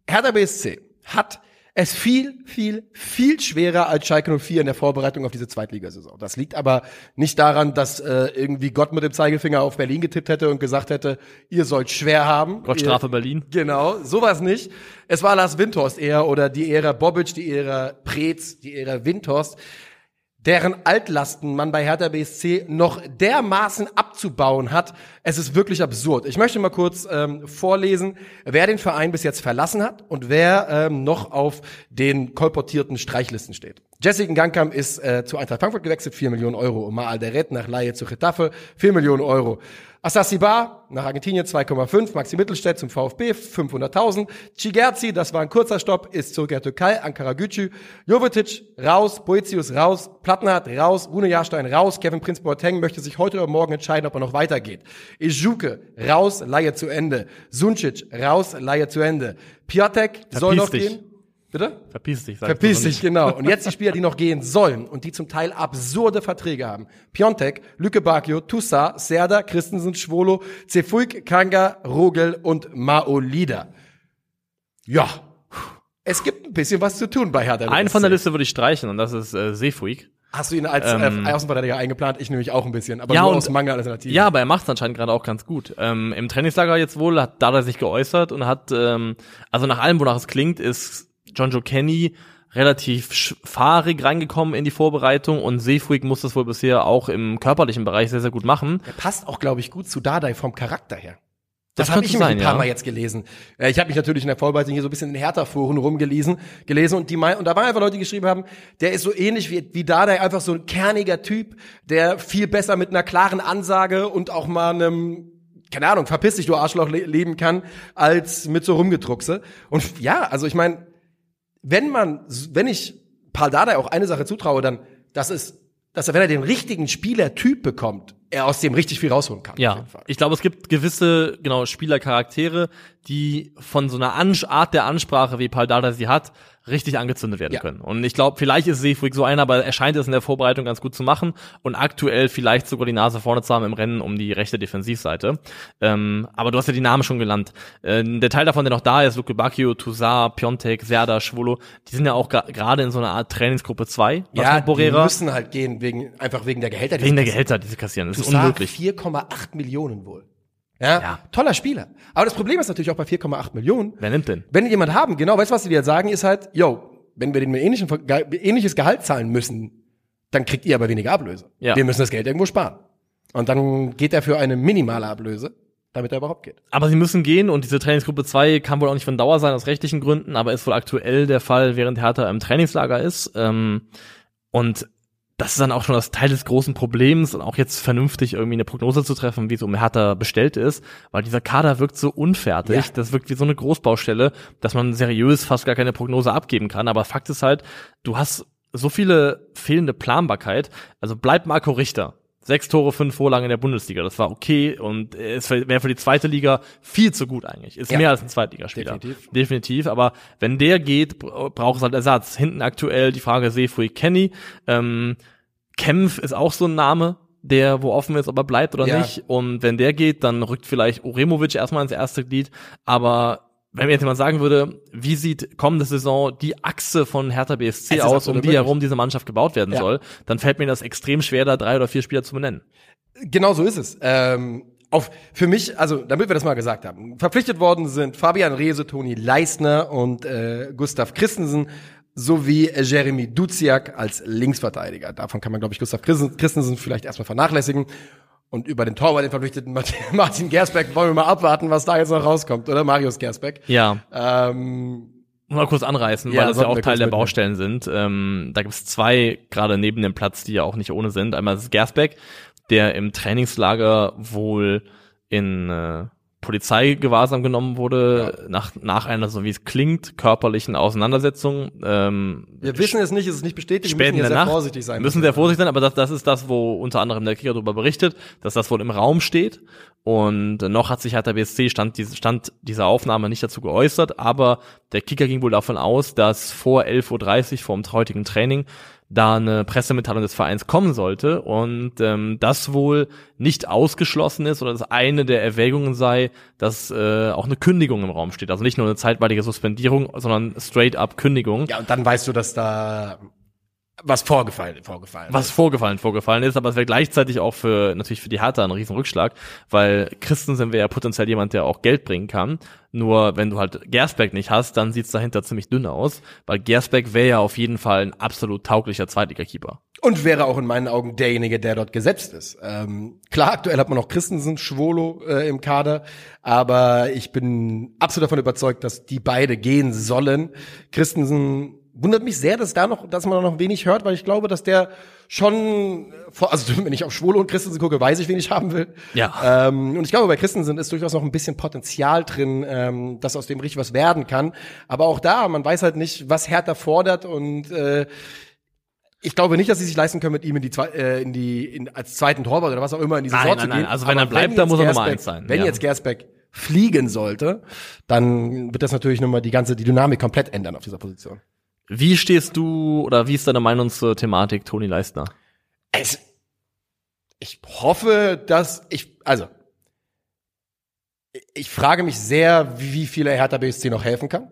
Hertha BSC hat es viel, viel, viel schwerer als Schalke 04 in der Vorbereitung auf diese Zweitligasaison. Das liegt aber nicht daran, dass äh, irgendwie Gott mit dem Zeigefinger auf Berlin getippt hätte und gesagt hätte, ihr sollt schwer haben. Gott Strafe Berlin. Genau, sowas nicht. Es war Lars Windhorst eher oder die Ära Bobic, die Ära Preetz, die Ära Windhorst, deren Altlasten man bei Hertha BSC noch dermaßen abzubauen hat. Es ist wirklich absurd. Ich möchte mal kurz ähm, vorlesen, wer den Verein bis jetzt verlassen hat und wer ähm, noch auf den kolportierten Streichlisten steht. Jesse Gangkamp ist äh, zu Eintracht Frankfurt gewechselt, 4 Millionen Euro. Omar Alderet nach Laie zu Getafe, 4 Millionen Euro. Assasibar nach Argentinien 2,5, Maxi Mittelstädt zum VfB 500.000, Cigerzi, das war ein kurzer Stopp, ist zurück in der Türkei, Ankara Gücü, Jovetic raus, Boetius raus, Plattenhardt raus, Rune Jahrstein raus, Kevin Prinz Boateng möchte sich heute oder morgen entscheiden, ob er noch weitergeht. Ijuke raus, Laie zu Ende, Suncic raus, Laie zu Ende, Piatek soll noch dich. gehen. Bitte? Verpiss dich. sag Verpiss ich dich, genau. Und jetzt die <laughs> Spieler, die noch gehen sollen und die zum Teil absurde Verträge haben. Piontek, Lücke Bacchio, Tussa, Serda, Christensen, Schwolo, Cefuig, Kanga, Rogel und Maolida. Ja. Es gibt ein bisschen was zu tun bei Hertha. Einen von der. Liste würde ich streichen und das ist äh, Seefuig. Hast du ihn als Ähm, äh, Außenverteidiger eingeplant? Ich nämlich auch ein bisschen, aber Ja, nur und- aus Mangel Alternativen. Ja, aber er macht es anscheinend gerade auch ganz gut. Ähm, Im Trainingslager jetzt wohl hat Dada sich geäußert und hat, ähm, also nach allem, wonach es klingt, ist John Joe Kenny relativ fahrig reingekommen in die Vorbereitung und Seefuig muss das wohl bisher auch im körperlichen Bereich sehr, sehr gut machen. Er passt auch, glaube ich, gut zu Dardai vom Charakter her. Das, Das habe ich sein, ein paar ja. Mal jetzt gelesen. Äh, Ich habe mich natürlich in der Vorbereitung hier so ein bisschen in den Hertha-Foren rumgelesen gelesen und die und da waren einfach Leute, die geschrieben haben, der ist so ähnlich wie, wie Dardai, einfach so ein kerniger Typ, der viel besser mit einer klaren Ansage und auch mal einem keine Ahnung, verpiss dich, du Arschloch, le leben kann, als mit so Rumgedruckse. Und ja, also ich meine, wenn man, wenn ich Paul Dardai auch eine Sache zutraue, dann, das ist, dass er, wenn er den richtigen Spielertyp bekommt, er aus dem richtig viel rausholen kann. auf Ja, jeden Fall. ich glaube, es gibt gewisse, genau, Spielercharaktere, die von so einer An Art der Ansprache, wie Paul Dada sie hat, richtig angezündet werden Ja. können. Und ich glaube, vielleicht ist Seefuig so einer, aber er scheint es in der Vorbereitung ganz gut zu machen und aktuell vielleicht sogar die Nase vorne zu haben im Rennen um die rechte Defensivseite. Ähm, aber du hast ja die Namen schon genannt. Äh, der Teil davon, der noch da ist, Luke Bacchio, Toussaint, Piontek, Serda, Schwolo, die sind ja auch gerade in so einer Art Trainingsgruppe 2. was Ja, die müssen halt gehen, wegen, einfach wegen der Gehälter. die wegen der Gehälter, die sie kassieren. Das ist unmöglich. 4,8 Millionen wohl. Ja, Ja. toller Spieler. Aber das Problem ist natürlich auch bei 4,8 Millionen, Wer nimmt denn? wenn jemand haben, genau, weißt du, was die dir sagen, ist halt, yo, wenn wir denen ein ähnlichen, ähnliches Gehalt zahlen müssen, dann kriegt ihr aber weniger Ablöse. Ja. Wir müssen das Geld irgendwo sparen. Und dann geht er für eine minimale Ablöse, damit er überhaupt geht. Aber sie müssen gehen und diese Trainingsgruppe 2 kann wohl auch nicht von Dauer sein aus rechtlichen Gründen, aber ist wohl aktuell der Fall, während Hertha im Trainingslager ist. Ähm, und das ist dann auch schon das Teil des großen Problems und auch jetzt vernünftig irgendwie eine Prognose zu treffen, wie es um Hertha bestellt ist, weil dieser Kader wirkt so unfertig, Ja. das wirkt wie so eine Großbaustelle, dass man seriös fast gar keine Prognose abgeben kann. Aber Fakt ist halt, du hast so viele fehlende Planbarkeit. Also bleibt Marco Richter. Sechs Tore, fünf Vorlagen in der Bundesliga. Das war okay und es wäre für die zweite Liga viel zu gut eigentlich. Ist Ja. mehr als ein Zweitligaspieler. Definitiv. Definitiv. Aber wenn der geht, bra- braucht es halt Ersatz. Hinten aktuell die Frage Sefui Kenny. Ähm, Kempf ist auch so ein Name, der wo offen ist, ob er bleibt oder Ja. nicht. Und wenn der geht, dann rückt vielleicht Uremovic erstmal ins erste Glied. Aber wenn mir jetzt jemand sagen würde, wie sieht kommende Saison die Achse von Hertha BSC aus, um die möglich. herum diese Mannschaft gebaut werden Ja. soll, dann fällt mir das extrem schwer, da drei oder vier Spieler zu benennen. Genau so ist es. Ähm, auf, für mich, also damit wir das mal gesagt haben, verpflichtet worden sind Fabian Reese, Toni Leisner und äh, Gustav Christensen sowie Jeremy Duziak als Linksverteidiger. Davon kann man, glaube ich, Gustav Christen- Christensen vielleicht erstmal vernachlässigen. Und über den Torwart, den verpflichteten <laughs> Martin- Gersbeck, wollen wir mal abwarten, was da jetzt noch rauskommt, oder? Marius Gersbeck. Ja, Ähm, mal kurz anreißen, Ja, weil das ja auch Teil der. Baustellen sind. Ähm, da gibt es zwei gerade neben dem Platz, die ja auch nicht ohne sind. Einmal ist es Gersbeck, der im Trainingslager wohl in äh, Polizeigewahrsam genommen wurde, nach, nach einer, so wie es klingt, körperlichen Auseinandersetzung. Ähm, wir wissen es nicht, es ist nicht bestätigt, wir müssen der sehr Nacht. vorsichtig sein. Müssen sehr vorsichtig sein, aber das, das ist das, wo unter anderem der Kicker darüber berichtet, dass das wohl im Raum steht. Und noch hat sich Hertha BSC stand, diese, stand dieser Aufnahme nicht dazu geäußert, aber der Kicker ging wohl davon aus, dass vor 11.30 Uhr vor dem heutigen Training da eine Pressemitteilung des Vereins kommen sollte und ähm, das wohl nicht ausgeschlossen ist oder dass eine der Erwägungen sei, dass äh, auch eine Kündigung im Raum steht. Also nicht nur eine zeitweilige Suspendierung, sondern straight up Kündigung. Ja, und dann weißt du, dass da was vorgefallen, vorgefallen was vorgefallen vorgefallen ist, aber es wäre gleichzeitig auch für natürlich für die Hertha ein Riesenrückschlag, weil Christensen wäre ja potenziell jemand, der auch Geld bringen kann. Nur wenn du halt Gersbeck nicht hast, dann sieht's dahinter ziemlich dünn aus, weil Gersbeck wäre ja auf jeden Fall ein absolut tauglicher Zweitligakeeper. Und wäre auch in meinen Augen derjenige, der dort gesetzt ist. Ähm, klar, aktuell hat man noch Christensen, Schwolo äh, im Kader, aber ich bin absolut davon überzeugt, dass die beide gehen sollen. Christensen wundert mich sehr, dass da noch, dass man noch wenig hört, weil ich glaube, dass der schon, also <laughs> wenn ich auf Schwolo und Christensen gucke, weiß ich, wen ich haben will. Ja. Ähm, und ich glaube, bei Christensen ist durchaus noch ein bisschen Potenzial drin, ähm, dass aus dem richtig was werden kann. Aber auch da, man weiß halt nicht, was Hertha fordert und äh, ich glaube nicht, dass sie sich leisten können, mit ihm in die, zwei- äh, in die in, als zweiten Torwart oder was auch immer in die Nein, Saison nein, zu nein. gehen. Also wenn Aber er bleibt, dann muss er Nummer eins sein, Wenn ja. jetzt Gersbeck fliegen sollte, dann wird das natürlich nochmal die ganze die Dynamik komplett ändern auf dieser Position. Wie stehst du oder wie ist deine Meinung zur Thematik Toni Leistner? Es, ich hoffe, dass ich, also, ich frage mich sehr, wie viel er Hertha BSC noch helfen kann.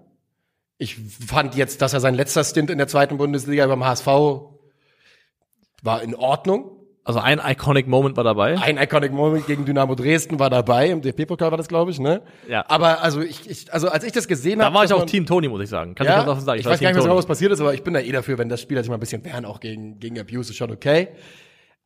Ich fand jetzt, dass er sein letzter Stint in der zweiten Bundesliga beim HSV war in Ordnung. Also ein iconic Moment war dabei. Ein iconic Moment gegen Dynamo Dresden war dabei, im DFB-Pokal war das, glaube ich, ne? Ja. Aber also ich, ich, also als ich das gesehen Da habe, war ich auch Team Toni, muss ich sagen. Kann ja, ich ganz offen sagen. ich, weiß gar nicht mehr Team genau, was passiert ist, aber ich bin da eh dafür, wenn das Spieler sich mal ein bisschen wehren, auch gegen, gegen Abuse, ist schon okay.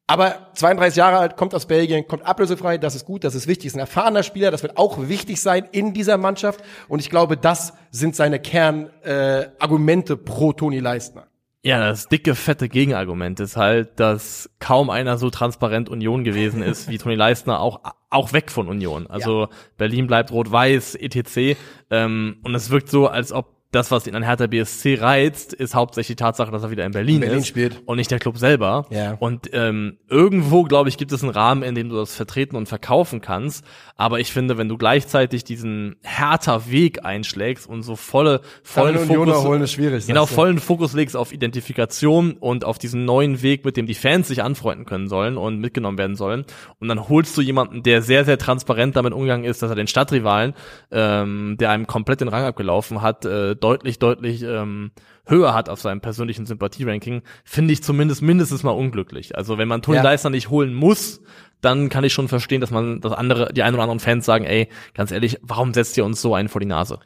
Aber 32 Jahre alt, kommt aus Belgien, kommt ablösefrei, das ist gut, das ist wichtig, ist ein erfahrener Spieler, das wird auch wichtig sein in dieser Mannschaft. Und ich glaube, das sind seine Kernargumente äh, Argumente pro Toni Leistner. Ja, das dicke, fette Gegenargument ist halt, dass kaum einer so transparent Union gewesen ist wie Toni Leistner, auch, auch weg von Union. Also Berlin bleibt rot-weiß, etc. Ähm, und es wirkt so, als ob das, was ihn an Hertha BSC reizt, ist hauptsächlich die Tatsache, dass er wieder in Berlin, Berlin ist spielt. und nicht der Club selber. Ja. Und ähm, irgendwo, glaube ich, gibt es einen Rahmen, in dem du das vertreten und verkaufen kannst. Aber ich finde, wenn du gleichzeitig diesen härter Weg einschlägst und so volle, vollen Fokus, holen, ist schwierig, genau, vollen Fokus legst auf Identifikation und auf diesen neuen Weg, mit dem die Fans sich anfreunden können sollen und mitgenommen werden sollen. Und dann holst du jemanden, der sehr, sehr transparent damit umgegangen ist, dass er den Stadtrivalen, ähm, der einem komplett den Rang abgelaufen hat, äh, deutlich, deutlich ähm, höher hat auf seinem persönlichen Sympathieranking, finde ich zumindest mindestens mal unglücklich. Also wenn man Toni Ja. Leistner nicht holen muss, dann kann ich schon verstehen, dass man, dass andere, die ein oder anderen Fans sagen, ey, ganz ehrlich, warum setzt ihr uns so einen vor die Nase?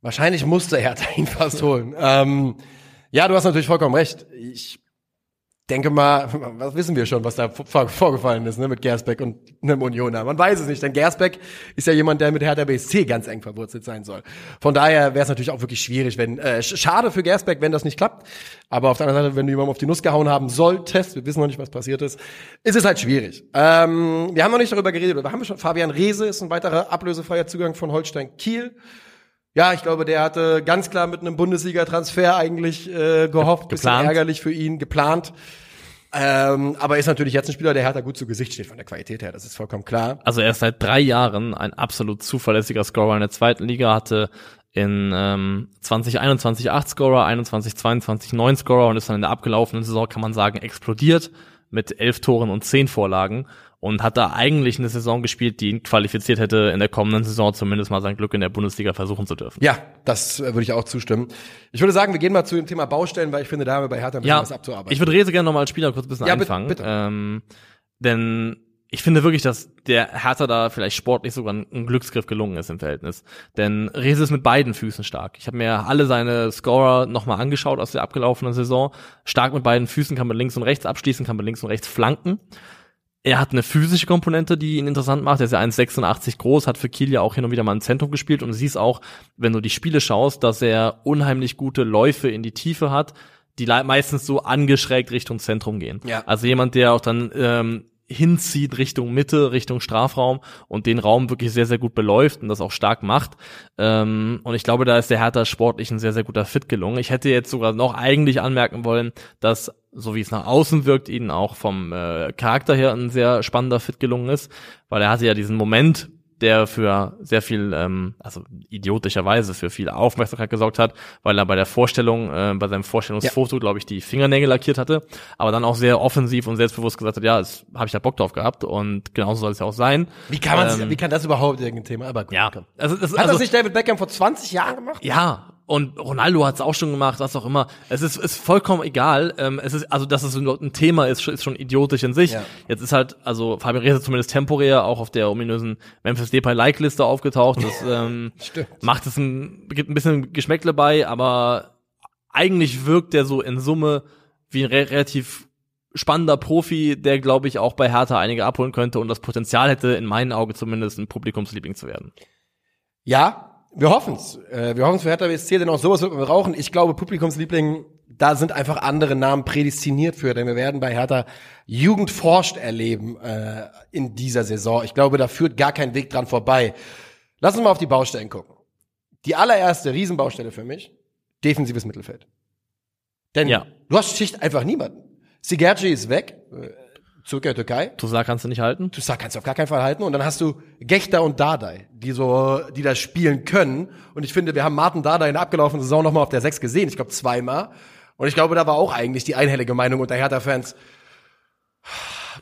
Wahrscheinlich musste <laughs> Hertha ihn fast holen. Ähm, ja, du hast natürlich vollkommen recht. Ich denke mal, was wissen wir schon, was da vor, vorgefallen ist, ne, mit Gersbeck und einem Unioner. Man weiß es nicht, denn Gersbeck ist ja jemand, der mit Hertha BSC ganz eng verwurzelt sein soll. Von daher wäre es natürlich auch wirklich schwierig, wenn, äh, sch- schade für Gersbeck, wenn das nicht klappt. Aber auf der anderen Seite, wenn du jemandem auf die Nuss gehauen haben solltest, wir wissen noch nicht, was passiert ist, ist es halt schwierig. Ähm, wir haben noch nicht darüber geredet, wir haben schon, Fabian Reese ist ein weiterer ablösefreier Zugang von Holstein Kiel. Ja, ich glaube, der hatte ganz klar mit einem Bundesliga-Transfer eigentlich äh, gehofft, bisschen Geplant. ärgerlich für ihn, geplant. Ähm, aber ist natürlich jetzt ein Spieler, der Hertha gut zu Gesicht steht von der Qualität her, das ist vollkommen klar. Also er ist seit drei Jahren ein absolut zuverlässiger Scorer in der zweiten Liga, hatte in ähm, 2021 8 Scorer, 21, 22 9 Scorer und ist dann in der abgelaufenen Saison, kann man sagen, explodiert mit elf Toren und zehn Vorlagen und hat da eigentlich eine Saison gespielt, die ihn qualifiziert hätte, in der kommenden Saison zumindest mal sein Glück in der Bundesliga versuchen zu dürfen. Ja, das äh, würde ich auch zustimmen. Ich würde sagen, wir gehen mal zu dem Thema Baustellen, weil ich finde, da haben wir bei Hertha ein bisschen Ja, was abzuarbeiten. ich würde Rese gerne nochmal als Spieler kurz ein bisschen Ja, einfangen. bitte. Ähm, denn ich finde wirklich, dass der Hertha da vielleicht sportlich sogar ein, ein Glücksgriff gelungen ist im Verhältnis. Denn Rese ist mit beiden Füßen stark. Ich habe mir alle seine Scorer nochmal angeschaut aus der abgelaufenen Saison. Stark mit beiden Füßen, kann man links und rechts abschließen, kann man links und rechts flanken. Er hat eine physische Komponente, die ihn interessant macht. Er ist ja 1,86 groß, hat für Kiel ja auch hin und wieder mal im Zentrum gespielt und du siehst auch, wenn du die Spiele schaust, dass er unheimlich gute Läufe in die Tiefe hat, die meistens so angeschrägt Richtung Zentrum gehen. Ja. Also jemand, der auch dann ähm, hinzieht Richtung Mitte, Richtung Strafraum und den Raum wirklich sehr, sehr gut beläuft und das auch stark macht. Ähm, und ich glaube, da ist der Hertha sportlich ein sehr, sehr guter Fit gelungen. Ich hätte jetzt sogar noch eigentlich anmerken wollen, dass, so wie es nach außen wirkt, ihnen auch vom äh, Charakter her ein sehr spannender Fit gelungen ist, weil er hatte ja diesen Moment, der für sehr viel, ähm, also idiotischerweise für viel Aufmerksamkeit gesorgt hat, weil er bei der Vorstellung, äh, bei seinem Vorstellungsfoto, glaube ich, die Fingernägel lackiert hatte, aber dann auch sehr offensiv und selbstbewusst gesagt hat, ja, das habe ich da Bock drauf gehabt und genauso soll es ja auch sein. wie kann man, ähm, wie kann das überhaupt irgendein Thema? Aber gut, Ja, also, das, Hat also das nicht David Beckham vor 20 Jahren gemacht? ja, und Ronaldo hat es auch schon gemacht, was auch immer. Es ist, ist vollkommen egal. Ähm, es ist, also, dass es ein Thema ist, ist schon idiotisch in sich. Ja. Jetzt ist halt, also Fabian Rehse zumindest temporär auch auf der ominösen Memphis Depay Like-Liste aufgetaucht. Das ähm, macht es ein, gibt ein bisschen Geschmäckle bei, aber eigentlich wirkt der so in Summe wie ein re relativ spannender Profi, der, glaube ich, auch bei Hertha einige abholen könnte und das Potenzial hätte, in meinen Augen zumindest ein Publikumsliebling zu werden. Ja, wir hoffen's. Äh, wir hoffen's für Hertha BSC, denn auch sowas wird man brauchen. Ich glaube, Publikumsliebling, da sind einfach andere Namen prädestiniert für, denn wir werden bei Hertha Jugend forscht erleben äh, in dieser Saison. Ich glaube, da führt gar kein Weg dran vorbei. Lass uns mal auf die Baustellen gucken. Die allererste Riesenbaustelle für mich, defensives Mittelfeld. Denn Ja. du hast schlicht einfach niemanden. Sigerci ist weg, äh, zurück in der Türkei. Toussaint kannst du nicht halten. Sagst, kannst du auf gar keinen Fall halten. Und dann hast du Gechter und Dardai, die so, die das spielen können. Und ich finde, wir haben Martin Dardai in der abgelaufenen Saison nochmal auf der 6 gesehen. Ich glaube zweimal. Und ich glaube, da war auch eigentlich die einhellige Meinung unter Hertha-Fans.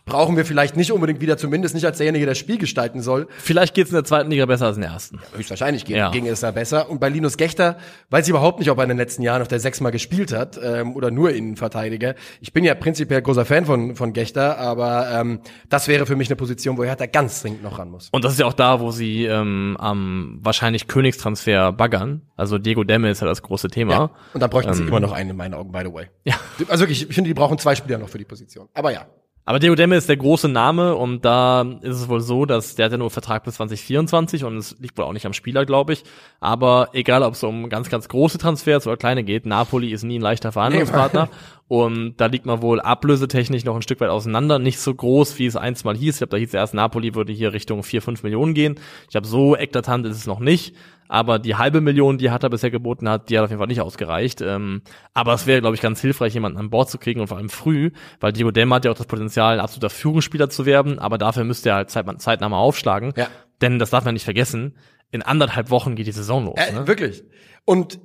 Brauchen wir vielleicht nicht unbedingt wieder, zumindest nicht als derjenige, der das Spiel gestalten soll. Vielleicht geht's in der zweiten Liga besser als in der ersten. Höchstwahrscheinlich ging, Ja. ging es da besser. Und bei Linus Gechter weiß ich überhaupt nicht, ob er in den letzten Jahren auf der 6 mal gespielt hat ähm, oder nur Innenverteidiger. Ich bin ja prinzipiell großer Fan von, von Gechter, aber ähm, das wäre für mich eine Position, wo Hertha ganz dringend noch ran muss. Und das ist ja auch da, wo sie ähm, am wahrscheinlich Königstransfer baggern. Also Diego Demme ist ja das große Thema. Ja. Und da bräuchten sie Ähm. immer noch einen in meinen Augen, by the way. Ja. Also wirklich, ich finde, die brauchen zwei Spieler noch für die Position. Aber ja. Aber Diego Demme ist der große Name und da ist es wohl so, dass der hat ja nur Vertrag bis 2024 und es liegt wohl auch nicht am Spieler, glaube ich. Aber egal, ob es um ganz, ganz große Transfers oder kleine geht, Napoli ist nie ein leichter Verhandlungspartner. und da liegt man wohl ablösetechnisch noch ein Stück weit auseinander. Nicht so groß, wie es einst mal hieß. Ich glaube, da hieß erst, Napoli würde hier Richtung 4, 5 Millionen gehen. Ich glaube, so eklatant ist es noch nicht. Aber die halbe Million, die Hertha bisher geboten hat, die hat auf jeden Fall nicht ausgereicht. Ähm, aber es wäre, glaube ich, ganz hilfreich, jemanden an Bord zu kriegen und vor allem früh, weil Diego Demme hat ja auch das Potenzial, ein absoluter Führungsspieler zu werden, aber dafür müsste er halt zeit, zeitnah mal aufschlagen. Ja. Denn das darf man nicht vergessen, in anderthalb Wochen geht die Saison los. Äh, ne? Wirklich. Und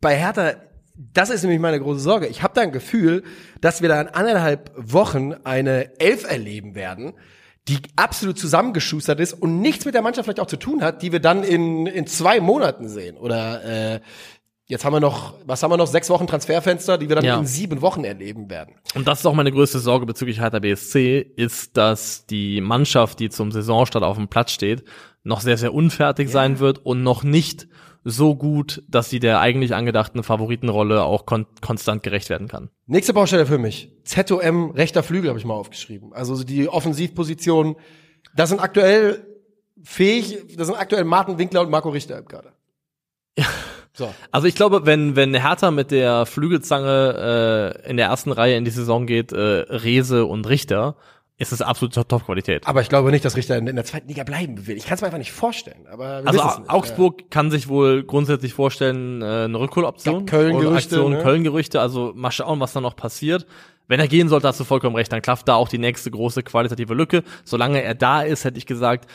bei Hertha, das ist nämlich meine große Sorge. Ich habe da ein Gefühl, dass wir da in anderthalb Wochen eine Elf erleben werden, die absolut zusammengeschustert ist und nichts mit der Mannschaft vielleicht auch zu tun hat, die wir dann in, in zwei Monaten sehen. Oder äh, jetzt haben wir noch, was haben wir noch, sechs Wochen Transferfenster, die wir dann Ja. in sieben Wochen erleben werden. Und das ist auch meine größte Sorge bezüglich Hertha BSC, ist, dass die Mannschaft, die zum Saisonstart auf dem Platz steht, noch sehr, sehr unfertig sein wird und noch nicht so gut, dass sie der eigentlich angedachten Favoritenrolle auch kon konstant gerecht werden kann. Nächste Baustelle für mich. ZOM, rechter Flügel habe ich mal aufgeschrieben. Also so die Offensivpositionen, das sind aktuell fähig, das sind aktuell Martin Winkler und Marco Richter im Kader. So. Also ich glaube, wenn, wenn Hertha mit der Flügelzange äh, in der ersten Reihe in die Saison geht, äh, Rese und Richter, ist es absolute Top-Qualität. Aber ich glaube nicht, dass Richter in, in der zweiten Liga bleiben will. Ich kann es mir einfach nicht vorstellen. Aber Also. Augsburg kann sich wohl grundsätzlich vorstellen, äh, eine Rückholoption. Köln-Gerüchte, ne? Köln-Gerüchte. Also mal schauen, was da noch passiert. Wenn er gehen sollte, hast du vollkommen recht. Dann klafft da auch die nächste große qualitative Lücke. Solange er da ist, hätte ich gesagt,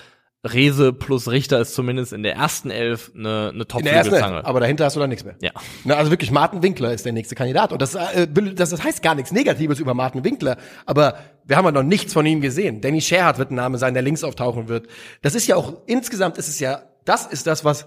Rese plus Richter ist zumindest in der ersten Elf eine, eine In der ersten, Top-Zange. aber dahinter hast du dann nichts mehr. Ja. Na, also wirklich, Martin Winkler ist der nächste Kandidat. Und das, äh, das, das heißt gar nichts Negatives über Martin Winkler. Aber wir haben ja noch nichts von ihm gesehen. Danny Scherhardt wird ein Name sein, der links auftauchen wird. Das ist ja auch, insgesamt ist es ja, das ist das, was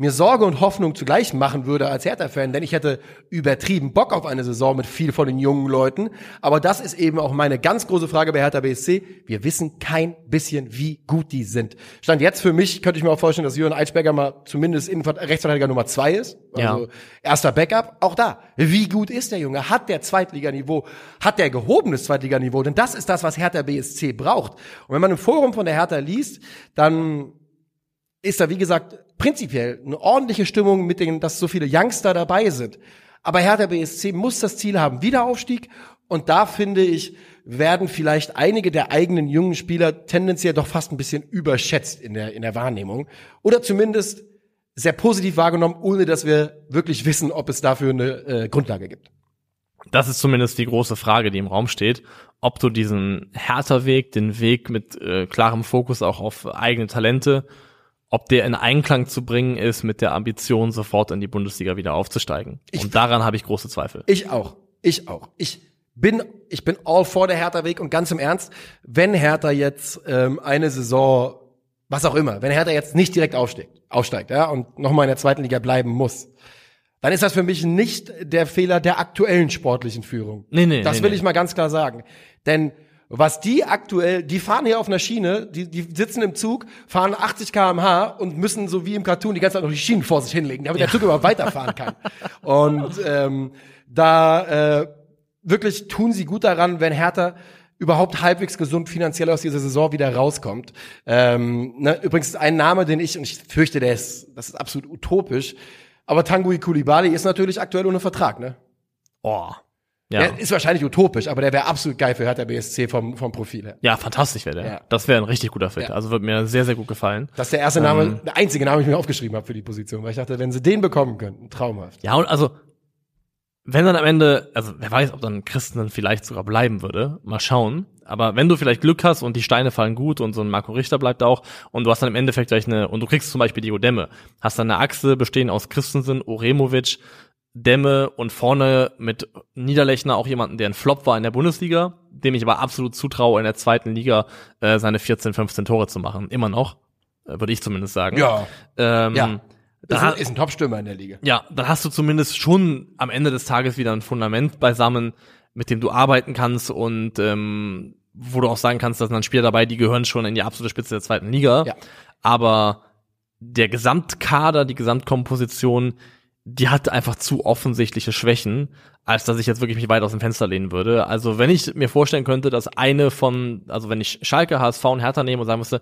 mir Sorge und Hoffnung zugleich machen würde als Hertha-Fan, denn ich hätte übertrieben Bock auf eine Saison mit viel von den jungen Leuten. Aber das ist eben auch meine ganz große Frage bei Hertha BSC. Wir wissen kein bisschen, wie gut die sind. Stand jetzt für mich, könnte ich mir auch vorstellen, dass Jürgen Eichberger mal zumindest Innenver- Rechtsverteidiger Nummer zwei ist. Also Ja. erster Backup. Auch da. Wie gut ist der Junge? Hat der Zweitliganiveau? Hat der gehobenes Zweitliganiveau? Denn das ist das, was Hertha BSC braucht. Und wenn man im Forum von der Hertha liest, dann ist da, wie gesagt, prinzipiell eine ordentliche Stimmung mit den, dass so viele Youngster dabei sind. Aber Hertha BSC muss das Ziel haben, Wiederaufstieg. Und da finde ich, werden vielleicht einige der eigenen jungen Spieler tendenziell doch fast ein bisschen überschätzt in der, in der Wahrnehmung. Oder zumindest sehr positiv wahrgenommen, ohne dass wir wirklich wissen, ob es dafür eine äh, Grundlage gibt. Das ist zumindest die große Frage, die im Raum steht, ob du diesen härter Weg, den Weg mit äh, klarem Fokus auch auf eigene Talente, ob der in Einklang zu bringen ist mit der Ambition, sofort in die Bundesliga wieder aufzusteigen. Ich- und daran habe ich große Zweifel. Ich auch. Ich auch. Ich bin, ich bin all vor der Hertha-Weg und ganz im Ernst, wenn Hertha jetzt ähm, eine Saison, was auch immer, wenn Hertha jetzt nicht direkt aufsteigt, aufsteigt ja, und nochmal in der zweiten Liga bleiben muss, dann ist das für mich nicht der Fehler der aktuellen sportlichen Führung. Nee, nee, Das nee, will nee. ich mal ganz klar sagen. Denn was die aktuell, die fahren hier auf einer Schiene, die, die sitzen im Zug, fahren 80 km/h und müssen so wie im Cartoon die ganze Zeit noch die Schienen vor sich hinlegen, damit der Zug überhaupt weiterfahren kann. <laughs> Und ähm, da äh, wirklich tun sie gut daran, wenn Hertha überhaupt halbwegs gesund finanziell aus dieser Saison wieder rauskommt. Ähm, ne, übrigens ein Name, den ich, und ich fürchte, der ist, das ist absolut utopisch, aber Tanguy Koulibaly ist natürlich aktuell ohne Vertrag, ne? Oh. Ja. Der ist wahrscheinlich utopisch, aber der wäre absolut geil für Hertha BSC vom, vom Profil her. Ja, fantastisch wäre der. Ja. Das wäre ein richtig guter Fit. Ja. Also wird mir sehr, sehr gut gefallen. Das ist der erste Name, der einzige Name, den ich mir aufgeschrieben habe für die Position, weil ich dachte, wenn sie den bekommen könnten, traumhaft. Ja, und also, wenn dann am Ende, also wer weiß, ob dann Christen dann vielleicht sogar bleiben würde, mal schauen. Aber wenn du vielleicht Glück hast und die Steine fallen gut und so ein Marco Richter bleibt auch und du hast dann im Endeffekt gleich eine, und du kriegst zum Beispiel Diego Demme, hast dann eine Achse bestehen aus Christensen, Oremovic, Demme und vorne mit Niederlechner auch jemanden, der ein Flop war in der Bundesliga, dem ich aber absolut zutraue, in der zweiten Liga äh, seine 14, 15 Tore zu machen. Immer noch, äh, würde ich zumindest sagen. Ja. Ähm, Ja. da Ist ein, ist ein Top-Stürmer in der Liga. ja, dann hast du zumindest schon am Ende des Tages wieder ein Fundament beisammen, mit dem du arbeiten kannst und ähm, wo du auch sagen kannst, da sind dann Spieler dabei, die gehören schon in die absolute Spitze der zweiten Liga. Ja. Aber der Gesamtkader, die Gesamtkomposition, die hat einfach zu offensichtliche Schwächen, als dass ich jetzt wirklich mich weit aus dem Fenster lehnen würde. Also wenn ich mir vorstellen könnte, dass eine von, also wenn ich Schalke, HSV und Hertha nehme und sagen müsste,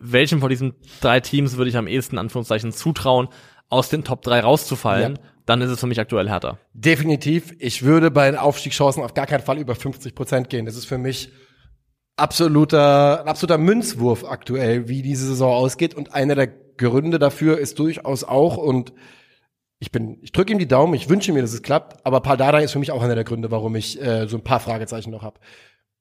welchem von diesen drei Teams würde ich am ehesten, Anführungszeichen, zutrauen, aus den Top 3 rauszufallen, Ja. dann ist es für mich aktuell Hertha. Definitiv. Ich würde bei den Aufstiegschancen auf gar keinen Fall über 50 Prozent gehen. Das ist für mich absoluter, ein absoluter Münzwurf aktuell, wie diese Saison ausgeht. Und einer der Gründe dafür ist durchaus auch, und ich bin, ich drücke ihm die Daumen, ich wünsche mir, dass es klappt, aber Paldada ist für mich auch einer der Gründe, warum ich äh, so ein paar Fragezeichen noch habe.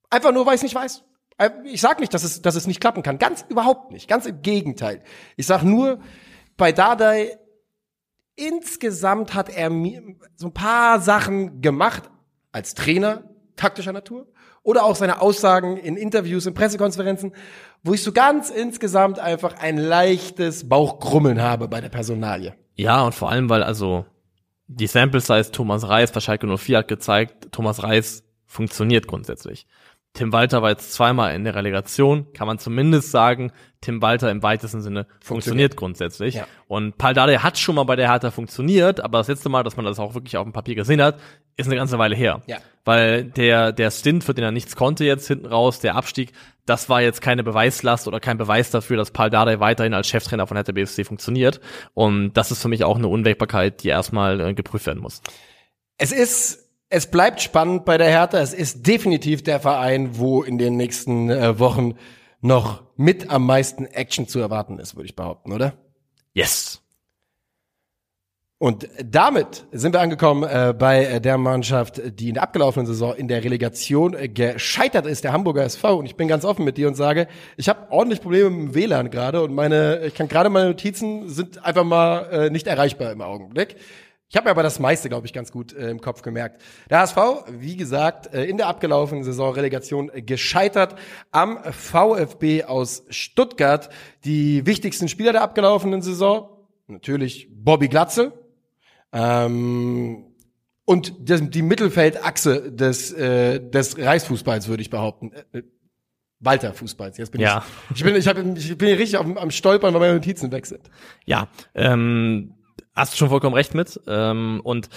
Einfach nur, weil ich nicht weiß. Äh, Ich sag nicht, dass es, dass es nicht klappen kann. Ganz überhaupt nicht. Ganz im Gegenteil. Ich sag nur, bei Dardai insgesamt hat er mir so ein paar Sachen gemacht als Trainer taktischer Natur oder auch seine Aussagen in Interviews, in Pressekonferenzen, wo ich so ganz insgesamt einfach ein leichtes Bauchkrummeln habe bei der Personalie. Ja, und vor allem, weil also die Sample Size Thomas Reis bei Schalke 04 hat gezeigt, Thomas Reis funktioniert grundsätzlich. Tim Walter war jetzt zweimal in der Relegation, kann man zumindest sagen, Tim Walter im weitesten Sinne funktioniert, grundsätzlich. Ja. Und Paldade hat schon mal bei der Hertha funktioniert, aber das letzte Mal, dass man das auch wirklich auf dem Papier gesehen hat, ist eine ganze Weile her. Ja. Weil der, der Stint, für den er nichts konnte jetzt hinten raus, der Abstieg, das war jetzt keine Beweislast oder kein Beweis dafür, dass Paul Dardai weiterhin als Cheftrainer von Hertha BSC funktioniert. Und das ist für mich auch eine Unwägbarkeit, die erstmal äh, geprüft werden muss. Es ist es bleibt spannend bei der Hertha. Es ist definitiv der Verein, wo in den nächsten äh, Wochen noch mit am meisten Action zu erwarten ist, würde ich behaupten, oder? Yes. Und damit sind wir angekommen äh, bei der Mannschaft, die in der abgelaufenen Saison in der Relegation äh, gescheitert ist, der Hamburger SV. Und ich bin ganz offen mit dir und sage, ich habe ordentlich Probleme mit dem WLAN gerade und meine, ich kann gerade meine Notizen sind einfach mal äh, nicht erreichbar im Augenblick. Ich habe mir aber das meiste, glaube ich, ganz gut äh, im Kopf gemerkt. Der HSV, wie gesagt, äh, in der abgelaufenen Saison Relegation äh, gescheitert am VfB aus Stuttgart. Die wichtigsten Spieler der abgelaufenen Saison, natürlich Bobby Glatze, ähm, und das, die Mittelfeldachse des, äh, des Reichsfußballs, würde ich behaupten. Äh, Walter Fußballs. Jetzt bin Ja. ich. Ich bin, ich, hab, ich bin hier richtig am, am Stolpern, weil meine Notizen weg sind. Ja, ähm, hast du schon vollkommen recht mit. Ähm, und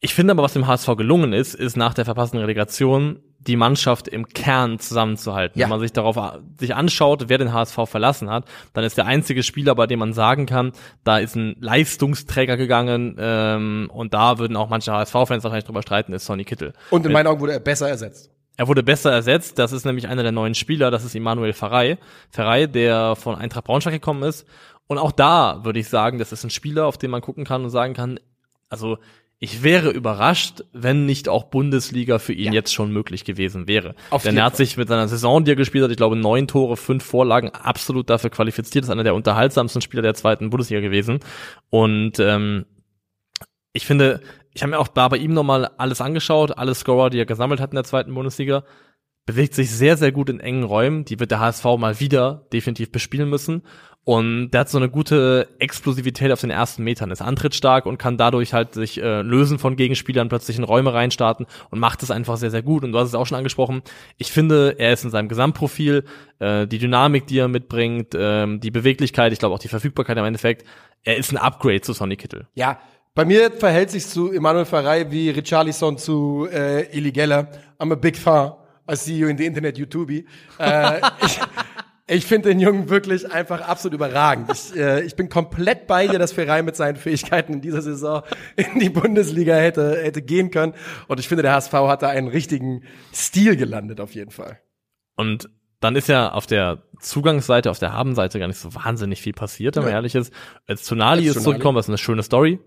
ich finde aber, was dem HSV gelungen ist, ist nach der verpassten Relegation die Mannschaft im Kern zusammenzuhalten. Ja. Wenn man sich darauf a- sich anschaut, wer den HSV verlassen hat, dann ist der einzige Spieler, bei dem man sagen kann, da ist ein Leistungsträger gegangen ähm, und da würden auch manche HSV-Fans wahrscheinlich drüber streiten, ist Sonny Kittel. Und in meinen Augen wurde er besser ersetzt. Er wurde besser ersetzt. Das ist nämlich einer der neuen Spieler. Das ist Immanuel Ferrei. Ferrei, der von Eintracht Braunschweig gekommen ist. Und auch da würde ich sagen, das ist ein Spieler, auf den man gucken kann und sagen kann, also ich wäre überrascht, wenn nicht auch Bundesliga für ihn Ja. jetzt schon möglich gewesen wäre. Auf Denn er hat sich mit seiner Saison, die er gespielt hat, ich glaube neun Tore, fünf Vorlagen, absolut dafür qualifiziert. Ist einer der unterhaltsamsten Spieler der zweiten Bundesliga gewesen. Und ähm, ich finde, ich habe mir auch da bei ihm nochmal alles angeschaut, alle Scorer, die er gesammelt hat in der zweiten Bundesliga. Bewegt sich sehr, sehr gut in engen Räumen. Die wird der HSV mal wieder definitiv bespielen müssen. Und der hat so eine gute Explosivität auf den ersten Metern, ist antrittstark und kann dadurch halt sich äh, lösen von Gegenspielern, plötzlich in Räume reinstarten und macht es einfach sehr, sehr gut. Und du hast es auch schon angesprochen. Ich finde, er ist in seinem Gesamtprofil, äh, die Dynamik, die er mitbringt, ähm, die Beweglichkeit, ich glaube auch die Verfügbarkeit im Endeffekt, er ist ein Upgrade zu Sonny Kittel. Ja, bei mir verhält sich zu Emmanuel Ferrei wie Richarlison zu äh, Ili Geller. I'm a big fan. I see you in the internet, YouTube. Äh, <laughs> ich finde den Jungen wirklich einfach absolut überragend. Ich, äh, ich bin komplett bei dir, dass Ferrei mit seinen Fähigkeiten in dieser Saison in die Bundesliga hätte, hätte gehen können. Und ich finde, der HSV hat da einen richtigen Stil gelandet, auf jeden Fall. Und dann ist ja auf der Zugangsseite, auf der Habenseite gar nicht so wahnsinnig viel passiert, wenn man Ja. ehrlich ist. Als Tonali ist zurückgekommen, das ist eine schöne Story,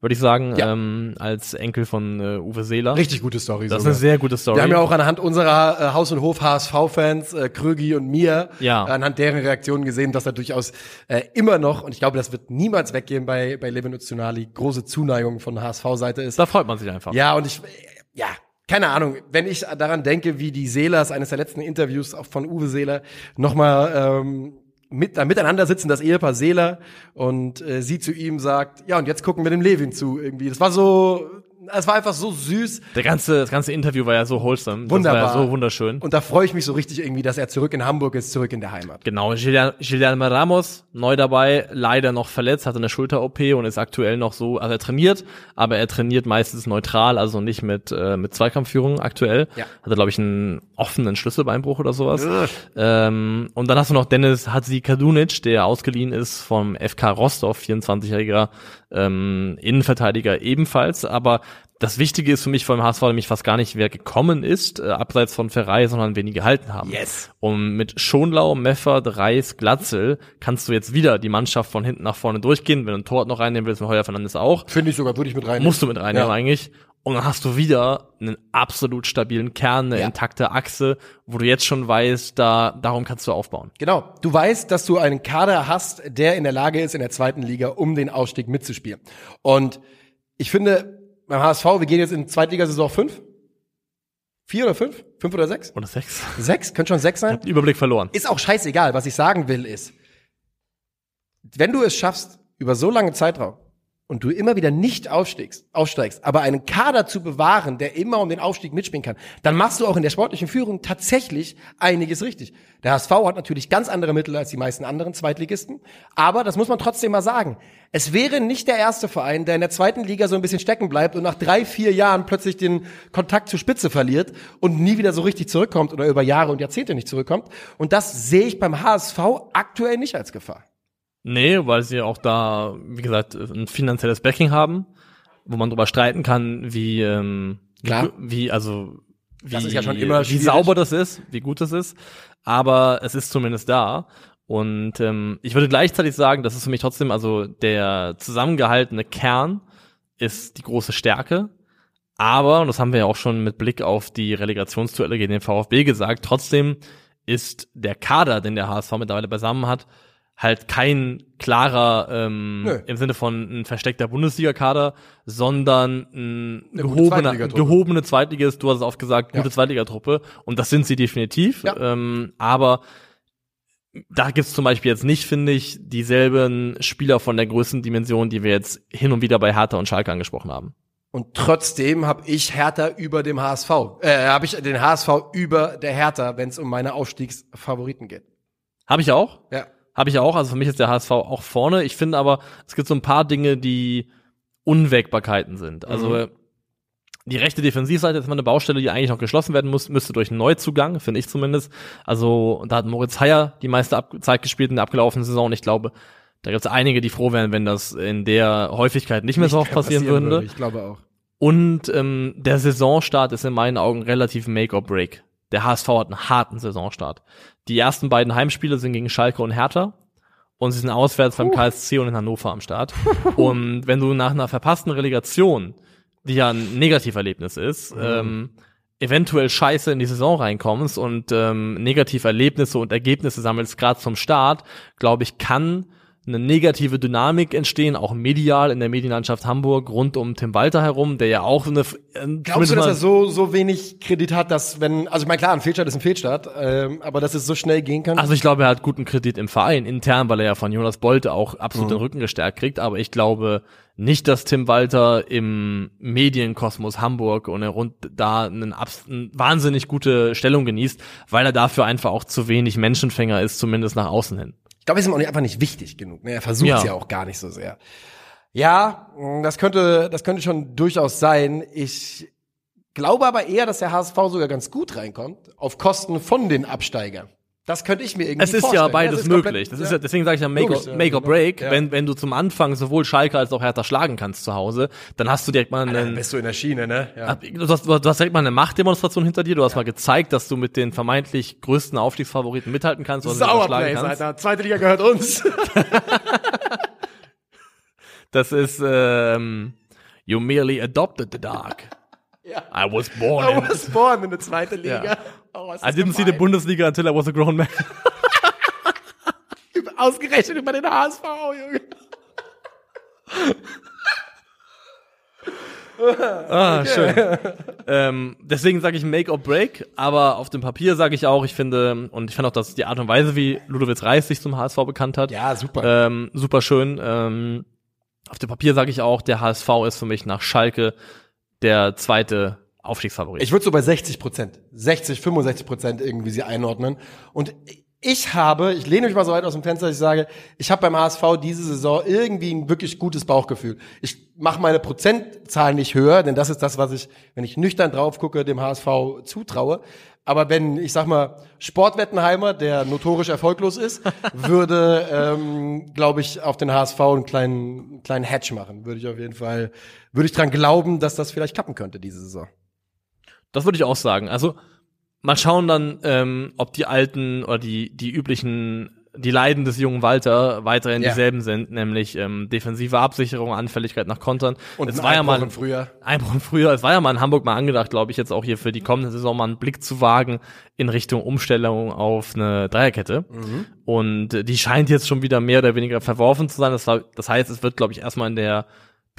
würde ich sagen, Ja. ähm, als Enkel von äh, Uwe Seeler. Richtig gute Story. Das ist sogar. eine sehr gute Story. Wir haben ja auch anhand unserer äh, Haus- und Hof-HSV-Fans, äh, Krögi und mir, Ja. äh, anhand deren Reaktionen gesehen, dass da durchaus äh, immer noch, und ich glaube, das wird niemals weggehen bei, bei Levin Tsunali, große Zuneigung von HSV-Seite ist. da freut man sich einfach. Ja, und ich, ja, keine Ahnung, wenn ich daran denke, wie die Seelers, eines der letzten Interviews auch von Uwe Seeler, nochmal ähm, mit, da miteinander sitzen, das Ehepaar Seeler, und äh, sie zu ihm sagt, ja, und jetzt gucken wir dem Levin zu irgendwie. Das war so, es war einfach so süß. Der ganze, das ganze Interview war ja so wholesome. Wunderbar. Das war ja so wunderschön. Und da freue ich mich so richtig irgendwie, dass er zurück in Hamburg ist, zurück in der Heimat. Genau, Gillian, Gillian Ramos, neu dabei, leider noch verletzt, hatte eine Schulter-OP und ist aktuell noch so, also er trainiert, aber er trainiert meistens neutral, also nicht mit, äh, mit Zweikampfführung aktuell. Ja. Hatte, glaube ich, einen offenen Schlüsselbeinbruch oder sowas. Ähm, und dann hast du noch Dennis Hadzi Kadunic, der ausgeliehen ist vom FK Rostov, 24-jähriger ähm, Innenverteidiger ebenfalls, aber das Wichtige ist für mich vor dem HSV nämlich fast gar nicht, wer gekommen ist, äh, abseits von Ferrei, sondern wen die gehalten haben. Yes. Und mit Schonlau, Meffert, Reis, Glatzel kannst du jetzt wieder die Mannschaft von hinten nach vorne durchgehen. Wenn du ein Tor noch reinnehmen willst, mit Heuer Fernandes auch, Finde ich sogar, würde ich mit rein. musst du mit reinnehmen Ja. eigentlich. Und dann hast du wieder einen absolut stabilen Kern, eine Ja. intakte Achse, wo du jetzt schon weißt, da, darum kannst du aufbauen. Genau. Du weißt, dass du einen Kader hast, der in der Lage ist, in der zweiten Liga um den Aufstieg mitzuspielen. Und ich finde, beim HSV, wir gehen jetzt in Zweitligasaison fünf? Vier oder fünf? Fünf oder sechs? Oder sechs. Sechs? Könnte schon sechs sein? Den Überblick verloren. Ist auch scheißegal. Was ich sagen will ist, wenn du es schaffst, über so lange Zeitraum und du immer wieder nicht aufsteigst, aufsteigst, aber einen Kader zu bewahren, der immer um den Aufstieg mitspielen kann, dann machst du auch in der sportlichen Führung tatsächlich einiges richtig. Der HSV hat natürlich ganz andere Mittel als die meisten anderen Zweitligisten, aber das muss man trotzdem mal sagen. Es wäre nicht der erste Verein, der in der zweiten Liga so ein bisschen stecken bleibt und nach drei, vier Jahren plötzlich den Kontakt zur Spitze verliert und nie wieder so richtig zurückkommt oder über Jahre und Jahrzehnte nicht zurückkommt. Und das sehe ich beim HSV aktuell nicht als Gefahr. Nee, weil sie auch da, wie gesagt, ein finanzielles Backing haben. wo man drüber streiten kann, wie, ähm, Klar. wie, also wie, Das ist ja schon immer wie schwierig. sauber das ist, wie gut das ist, aber es ist zumindest da. Und ähm, ich würde gleichzeitig sagen, das ist für mich trotzdem, also der zusammengehaltene Kern ist die große Stärke. Aber, und das haben wir ja auch schon mit Blick auf die Relegationsduelle gegen den VfB gesagt, trotzdem ist der Kader, den der HSV mittlerweile beisammen hat, halt kein klarer, ähm, Nö. im Sinne von ein versteckter Bundesliga-Kader, sondern ein Eine gehobener, gehobene Zweitligist, du hast es oft gesagt, gute Ja. Zweitligatruppe. Und das sind sie definitiv. Ja. Ähm, aber da gibt's zum Beispiel jetzt nicht, finde ich, dieselben Spieler von der Größendimension, die wir jetzt hin und wieder bei Hertha und Schalke angesprochen haben. Und trotzdem habe ich Hertha über dem HSV. Äh, habe ich den HSV über der Hertha, wenn es um meine Aufstiegsfavoriten geht. Habe ich auch. Ja. Habe ich auch. Also für mich ist der HSV auch vorne. Ich finde aber, es gibt so ein paar Dinge, die Unwägbarkeiten sind. Also Mhm. die rechte Defensivseite ist mal eine Baustelle, die eigentlich noch geschlossen werden muss, müsste durch einen Neuzugang, finde ich zumindest. Also da hat Moritz Heyer die meiste Ab Zeit gespielt in der abgelaufenen Saison und ich glaube, da gibt es einige, die froh wären, wenn das in der Häufigkeit nicht mehr so oft passieren, würde. Ich glaube auch. Und ähm, der Saisonstart ist in meinen Augen relativ make or break. Der HSV hat einen harten Saisonstart. Die ersten beiden Heimspiele sind gegen Schalke und Hertha. Und sie sind auswärts beim KSC und in Hannover am Start. <laughs> und wenn du nach einer verpassten Relegation, die ja ein Negativerlebnis ist, ähm, eventuell scheiße in die Saison reinkommst und ähm, Negativerlebnisse und Ergebnisse sammelst, gerade zum Start, glaube ich, kann eine negative Dynamik entstehen, auch medial in der Medienlandschaft Hamburg rund um Tim Walter herum, der ja auch eine äh, Glaubst du, dass er so, so wenig Kredit hat, dass wenn, also ich meine, klar, ein Fehlstart ist ein Fehlstart, ähm, aber dass es so schnell gehen kann? Also ich glaube, er hat guten Kredit im Verein, intern, weil er ja von Jonas Bolte auch absolut den Rücken gestärkt kriegt. Aber ich glaube nicht, dass Tim Walter im Medienkosmos Hamburg und er rund da einen, abs- eine wahnsinnig gute Stellung genießt, weil er dafür einfach auch zu wenig Menschenfänger ist, zumindest nach außen hin. Ich glaube, es ist ihm auch einfach nicht wichtig genug. Ne? Er versucht es Ja. ja auch gar nicht so sehr. Ja, mh, das könnte, das könnte schon durchaus sein. Ich glaube aber eher, dass der HSV sogar ganz gut reinkommt, auf Kosten von den Absteigern. Das könnte ich mir irgendwie Es ist vorstellen. ja beides Das ist möglich. Das ist ja, deswegen sage ich ja Make, Logisch, or, ja, make or genau. Break. Ja. Wenn, wenn du zum Anfang sowohl Schalke als auch Hertha schlagen kannst zu Hause, dann hast du direkt mal Dann einen, bist du in der Schiene, ne? Ja. Du hast, du hast direkt mal eine Machtdemonstration hinter dir. Du hast mal gezeigt, dass du mit den vermeintlich größten Aufstiegsfavoriten mithalten kannst. kannst. Alter. Zweite Liga gehört uns. <laughs> Das ist ähm, You merely adopted the dark. Ja. I was born I in. was born in der zweite Liga. Ja. Oh, I didn't see the. Bundesliga until I was a grown man. <laughs> Ausgerechnet über den HSV, Junge. <laughs> Ah, schön. ähm, deswegen sage ich Make or Break, aber auf dem Papier sage ich auch, ich finde, und ich finde auch, dass die Art und Weise, wie Ludovic Reis sich zum HSV bekannt hat, Ja, super. ähm, super schön. Ähm, auf dem Papier sage ich auch, der HSV ist für mich nach Schalke der zweite Aufstiegsfavorit. Ich würde so bei 60 Prozent, 60, 65 Prozent irgendwie sie einordnen. Und ich habe, ich lehne mich mal so weit aus dem Fenster, dass ich sage, ich habe beim HSV diese Saison irgendwie ein wirklich gutes Bauchgefühl. Ich mache meine Prozentzahlen nicht höher, denn das ist das, was ich, wenn ich nüchtern drauf gucke, dem HSV zutraue. Aber wenn, ich sag mal, Sportwettenheimer, der notorisch erfolglos ist, <laughs> würde, ähm, glaube ich, auf den HSV einen kleinen, einen kleinen Hatch machen. Würde ich auf jeden Fall, würde ich dran glauben, dass das vielleicht klappen könnte diese Saison. Das würde ich auch sagen. Also mal schauen dann, ähm, ob die alten oder die die üblichen die Leiden des jungen Walter weiterhin Ja. dieselben sind, nämlich ähm, defensive Absicherung, Anfälligkeit nach Kontern. Und es ein war ja mal im Frühjahr. Einbruch im Frühjahr. Es war ja mal in Hamburg mal angedacht, glaube ich, jetzt auch hier für die kommende Saison mal einen Blick zu wagen in Richtung Umstellung auf eine Dreierkette. Mhm. Und äh, die scheint jetzt schon wieder mehr oder weniger verworfen zu sein. Das, war, das heißt, es wird, glaube ich, erstmal in der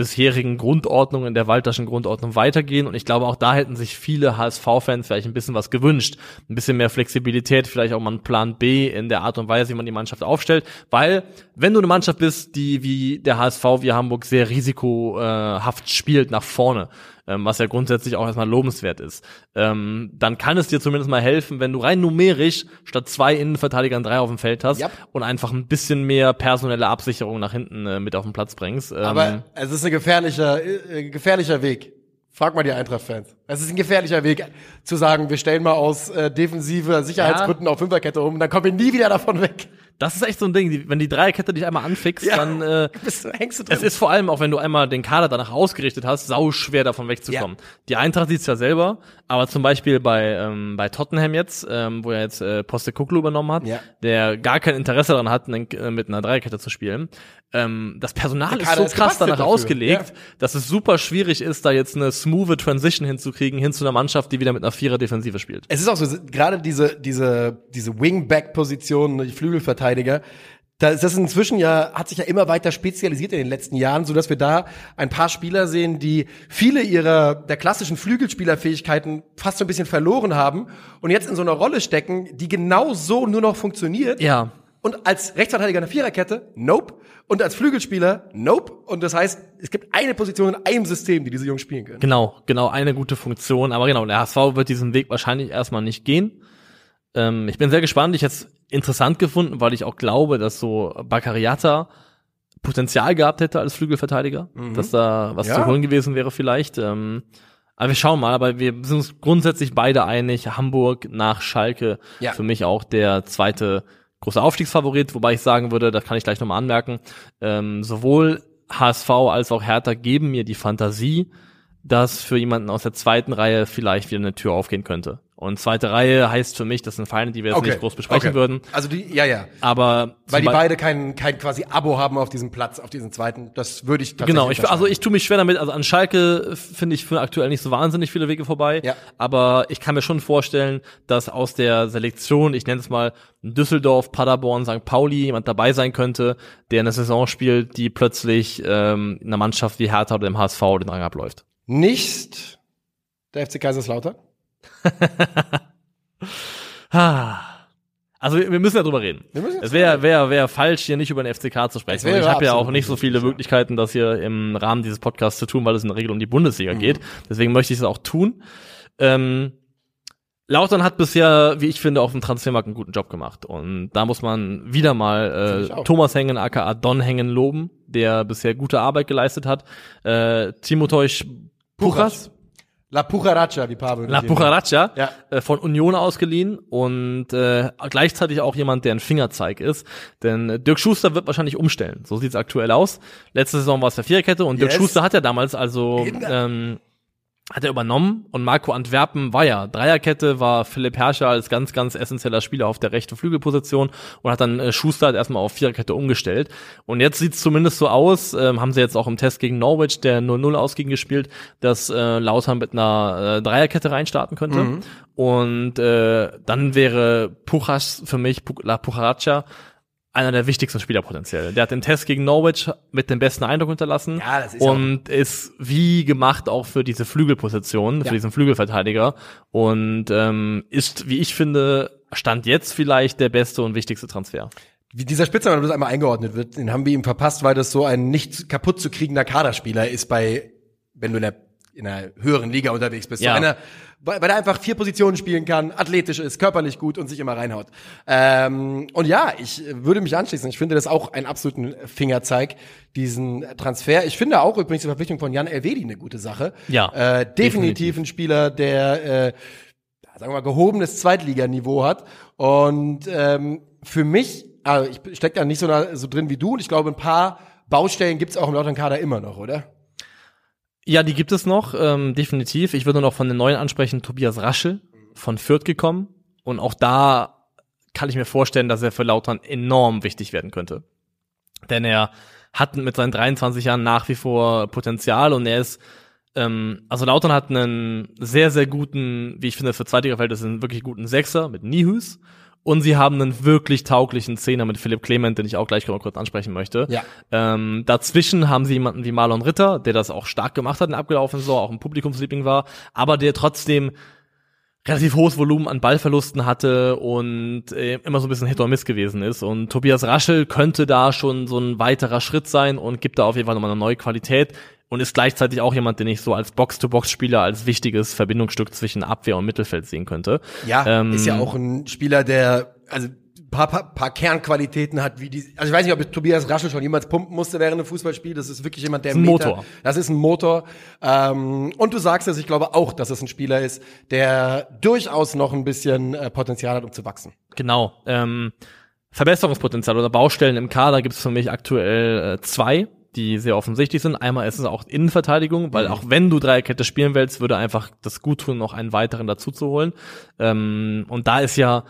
bisherigen Grundordnung, in der Walterschen Grundordnung weitergehen. Und ich glaube, auch da hätten sich viele HSV-Fans vielleicht ein bisschen was gewünscht. Ein bisschen mehr Flexibilität, vielleicht auch mal einen Plan B in der Art und Weise, wie man die Mannschaft aufstellt. Weil, wenn du eine Mannschaft bist, die wie der HSV, wie Hamburg sehr risikohaft spielt nach vorne, ähm, was ja grundsätzlich auch erstmal lobenswert ist, ähm, dann kann es dir zumindest mal helfen, wenn du rein numerisch statt zwei Innenverteidigern drei auf dem Feld hast Yep. und einfach ein bisschen mehr personelle Absicherung nach hinten äh, mit auf den Platz bringst. Ähm, Aber es ist ein gefährlicher, äh, gefährlicher Weg. Frag mal die Eintracht-Fans. Es ist ein gefährlicher Weg, zu sagen, wir stellen mal aus äh, defensiver Sicherheitsgründen auf Fünferkette um, dann kommen wir nie wieder davon weg. Das ist echt so ein Ding, die, wenn die Dreierkette dich einmal anfixt, Ja. dann äh, <laughs> Bist du, hängst du drin. es ist vor allem, auch wenn du einmal den Kader danach ausgerichtet hast, sau schwer davon wegzukommen. Die Eintracht sieht's ja selber, aber zum Beispiel bei, ähm, bei Tottenham jetzt, ähm, wo er jetzt äh, Postecoglou übernommen hat, Ja. der gar kein Interesse daran hat, einen, äh, mit einer Dreierkette zu spielen. Ähm, das Personal ist so ist krass danach dafür. ausgelegt, Ja. dass es super schwierig ist, da jetzt eine smooth Transition hinzukriegen, hin zu einer Mannschaft, die wieder mit einer Vierer-Defensive spielt. Es ist auch so, gerade diese, diese, diese Wingback-Position, die Flügelverteidiger, da ist das inzwischen ja, hat sich ja immer weiter spezialisiert in den letzten Jahren, so dass wir da ein paar Spieler sehen, die viele ihrer, der klassischen Flügelspielerfähigkeiten fast so ein bisschen verloren haben und jetzt in so einer Rolle stecken, die genau so nur noch funktioniert. Ja. Und als Rechtsverteidiger eine Viererkette, nope. Und als Flügelspieler, nope. Und das heißt, es gibt eine Position in einem System, die diese Jungs spielen können. Genau, genau, eine gute Funktion. Aber genau, der HSV wird diesen Weg wahrscheinlich erstmal nicht gehen. Ähm, ich bin sehr gespannt. Ich hätte es interessant gefunden, weil ich auch glaube, dass so Bakariata Potenzial gehabt hätte als Flügelverteidiger, dass da was Ja. zu holen gewesen wäre vielleicht. Ähm, aber wir schauen mal, aber wir sind uns grundsätzlich beide einig, Hamburg nach Schalke Ja. für mich auch der zweite große Aufstiegsfavorit, wobei ich sagen würde, das kann ich gleich nochmal anmerken, ähm, sowohl HSV als auch Hertha geben mir die Fantasie, dass für jemanden aus der zweiten Reihe vielleicht wieder eine Tür aufgehen könnte. Und zweite Reihe heißt für mich, das sind Feinde, die wir jetzt nicht groß besprechen okay. würden. Also die, ja, ja. Aber Weil die Be- beide kein, kein quasi Abo haben auf diesem Platz, auf diesem zweiten. Das würde ich tatsächlich Genau, ich, also ich tue mich schwer damit. Also an Schalke finde ich für aktuell nicht so wahnsinnig viele Wege vorbei. Ja. Aber ich kann mir schon vorstellen, dass aus der Selektion, ich nenne es mal Düsseldorf, Paderborn, St. Pauli, jemand dabei sein könnte, der eine Saison spielt, die plötzlich ähm, einer Mannschaft wie Hertha oder dem HSV den Rang abläuft. Nicht der FC Kaiserslautern. <laughs> Also wir müssen ja drüber reden. Es wäre wär, wär falsch, hier nicht über den FCK zu sprechen. Ich habe ja auch nicht so viele. Möglichkeiten, das hier im Rahmen dieses Podcasts zu tun, weil es in der Regel um die Bundesliga Mhm. geht. Deswegen möchte ich es auch tun. Ähm, Lautern hat bisher, wie ich finde, auf dem Transfermarkt einen guten Job gemacht. Und da muss man wieder mal äh. Thomas Hengen, aka Don Hengen, loben, der bisher gute Arbeit geleistet hat. Äh, Timoteusz Puchas, La Pucharacha, wie Pavel. La Pucharacha, Ja. äh, von Union ausgeliehen und äh, gleichzeitig auch jemand, der ein Fingerzeig ist. Denn äh, Dirk Schuster wird wahrscheinlich umstellen. So sieht's aktuell aus. Letzte Saison war es der Viererkette und Dirk Yes. Schuster hat ja damals also ähm, hat er übernommen und Marco Antwerpen war ja Dreierkette, war Philipp Herrscher als ganz, ganz essentieller Spieler auf der rechten Flügelposition und hat dann äh, Schuster halt erstmal auf Viererkette umgestellt. Und jetzt sieht's zumindest so aus, ähm, haben sie jetzt auch im Test gegen Norwich, der 0-0 ausging, gespielt, dass äh, Lautern mit einer äh, Dreierkette reinstarten könnte. Und äh, dann wäre Puchas für mich, La Pucharacha, einer der wichtigsten Spieler potenziell. Der hat den Test gegen Norwich mit dem besten Eindruck hinterlassen Ja, das ist und ist wie gemacht auch für diese Flügelposition, Ja. für diesen Flügelverteidiger und ähm, ist, wie ich finde, stand jetzt vielleicht der beste und wichtigste Transfer. Wie dieser Spitzname das einmal eingeordnet wird, den haben wir ihm verpasst, weil das so ein nicht kaputt zu kriegender Kaderspieler ist bei, wenn du in der, in einer höheren Liga unterwegs bist. Ja. So einer, weil, weil er einfach vier Positionen spielen kann, athletisch ist, körperlich gut und sich immer reinhaut. Ähm, und ja, ich würde mich anschließen. Ich finde das auch einen absoluten Fingerzeig, diesen Transfer. Ich finde auch übrigens die Verpflichtung von Jan Elvedi eine gute Sache. Ja, äh, definitiv, definitiv. ein Spieler, der äh, sagen wir mal, gehobenes Zweitliganiveau hat. Und ähm, für mich, also ich stecke da nicht so, nah, so drin wie du und ich glaube, ein paar Baustellen gibt's auch im Lautern-Kader immer noch, oder? Ja, die gibt es noch, ähm, definitiv. Ich würde noch von den neuen ansprechen, Tobias Raschel von Fürth gekommen. Und auch da kann ich mir vorstellen, dass er für Lautern enorm wichtig werden könnte. Denn er hat mit seinen 23 Jahren nach wie vor Potenzial und er ist, ähm, also Lautern hat einen sehr, sehr guten, wie ich finde, für Zweitliga-Verhältnisse einen wirklich guten Sechser mit Nihus. Und sie haben einen wirklich tauglichen Zehner mit Philipp Clement, den ich auch gleich kurz ansprechen möchte. Ja. Ähm, dazwischen haben sie jemanden wie Marlon Ritter, der das auch stark gemacht hat in der abgelaufenen Saison, auch ein Publikumsliebling war, aber der trotzdem relativ hohes Volumen an Ballverlusten hatte und äh, immer so ein bisschen Hit or Miss gewesen ist. Und Tobias Raschel könnte da schon so ein weiterer Schritt sein und gibt da auf jeden Fall nochmal eine neue Qualität und ist gleichzeitig auch jemand, den ich so als Box-to-Box-Spieler als wichtiges Verbindungsstück zwischen Abwehr und Mittelfeld sehen könnte. Ja, Ähm, ist ja auch ein Spieler, der also paar, paar, paar Kernqualitäten hat, wie die. Also ich weiß nicht, ob Tobias Raschel schon jemals pumpen musste während einem Fußballspiel. Das ist wirklich jemand, der ein Meter- Motor. Das ist ein Motor. Ähm, und du sagst es, ich glaube auch, dass es ein Spieler ist, der durchaus noch ein bisschen äh, Potenzial hat, um zu wachsen. Genau. Ähm, Verbesserungspotenzial oder Baustellen im Kader gibt es für mich aktuell äh, zwei, die sehr offensichtlich sind. Einmal ist es auch Innenverteidigung, weil Mhm. auch wenn du Dreierkette spielen willst, würde einfach das gut tun, noch einen weiteren dazu zu holen. Ähm, und da ist ja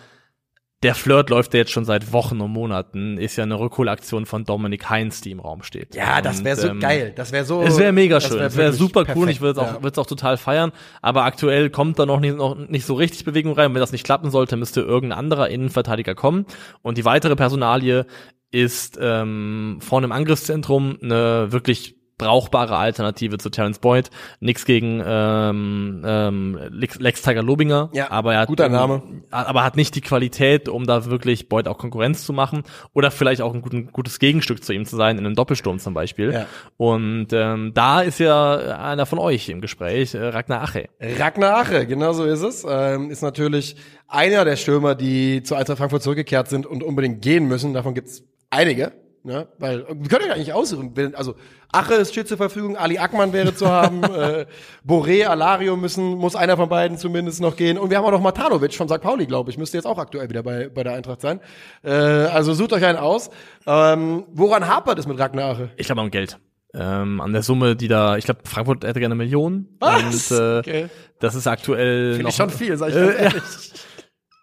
der Flirt läuft ja jetzt schon seit Wochen und Monaten, ist ja eine Rückholaktion von Dominik Heinz, die im Raum steht. Ja, das wäre so Und, ähm, geil. Das wäre so. Es wäre mega schön, wär es wäre super cool, perfekt. ich würde es auch, Ja. würd's auch total feiern, aber aktuell kommt da noch nicht, noch nicht so richtig Bewegung rein. Und wenn das nicht klappen sollte, müsste irgendein anderer Innenverteidiger kommen. Und die weitere Personalie ist ähm, vorne im Angriffszentrum eine wirklich brauchbare Alternative zu Terence Boyd. Nix gegen ähm, ähm, Lex, Lex Tiger Lobinger, Ja, aber er hat guter Name. aber hat nicht die Qualität, um da wirklich Boyd auch Konkurrenz zu machen oder vielleicht auch ein guten, gutes Gegenstück zu ihm zu sein in einem Doppelsturm zum Beispiel. Ja. Und ähm, da ist ja einer von euch im Gespräch, äh, Ragnar Ache. Ragnar Ache, genau so ist es. Ähm, ist natürlich einer der Stürmer, die zu Eintracht Frankfurt zurückgekehrt sind und unbedingt gehen müssen. Davon gibt's einige. Ne? Weil wir können ja eigentlich aussuchen. Wenn- Also Ache ist steht zur Verfügung, Ali Ackmann wäre zu haben, <laughs> äh, Boré, Alario müssen, muss einer von beiden zumindest noch gehen. Und wir haben auch noch Matanovic von St. Pauli, glaube ich, müsste jetzt auch aktuell wieder bei, bei der Eintracht sein. Äh, also sucht euch einen aus. Ähm, woran hapert es mit Ragnar Ache? Ich glaube am Geld. Ähm, an der Summe, die da, ich glaube, Frankfurt hätte gerne eine Million. Was? Und äh, Okay. das ist aktuell Finde ich schon viel, sag ich Äh, ehrlich.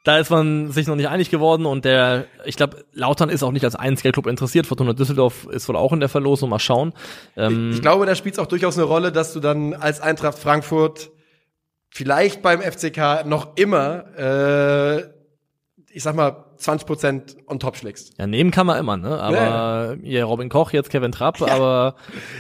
Da ist man sich noch nicht einig geworden und der, ich glaube, Lautern ist auch nicht als einziger Club interessiert. Fortuna Düsseldorf ist wohl auch in der Verlosung. Mal schauen. Ähm, Ich glaube, da spielt es auch durchaus eine Rolle, dass du dann als Eintracht Frankfurt vielleicht beim FCK noch immer, äh, ich sag mal, 20 Prozent on top schlägst. ja, nehmen kann man immer, ne? Aber ja, Robin Koch, jetzt Kevin Trapp, aber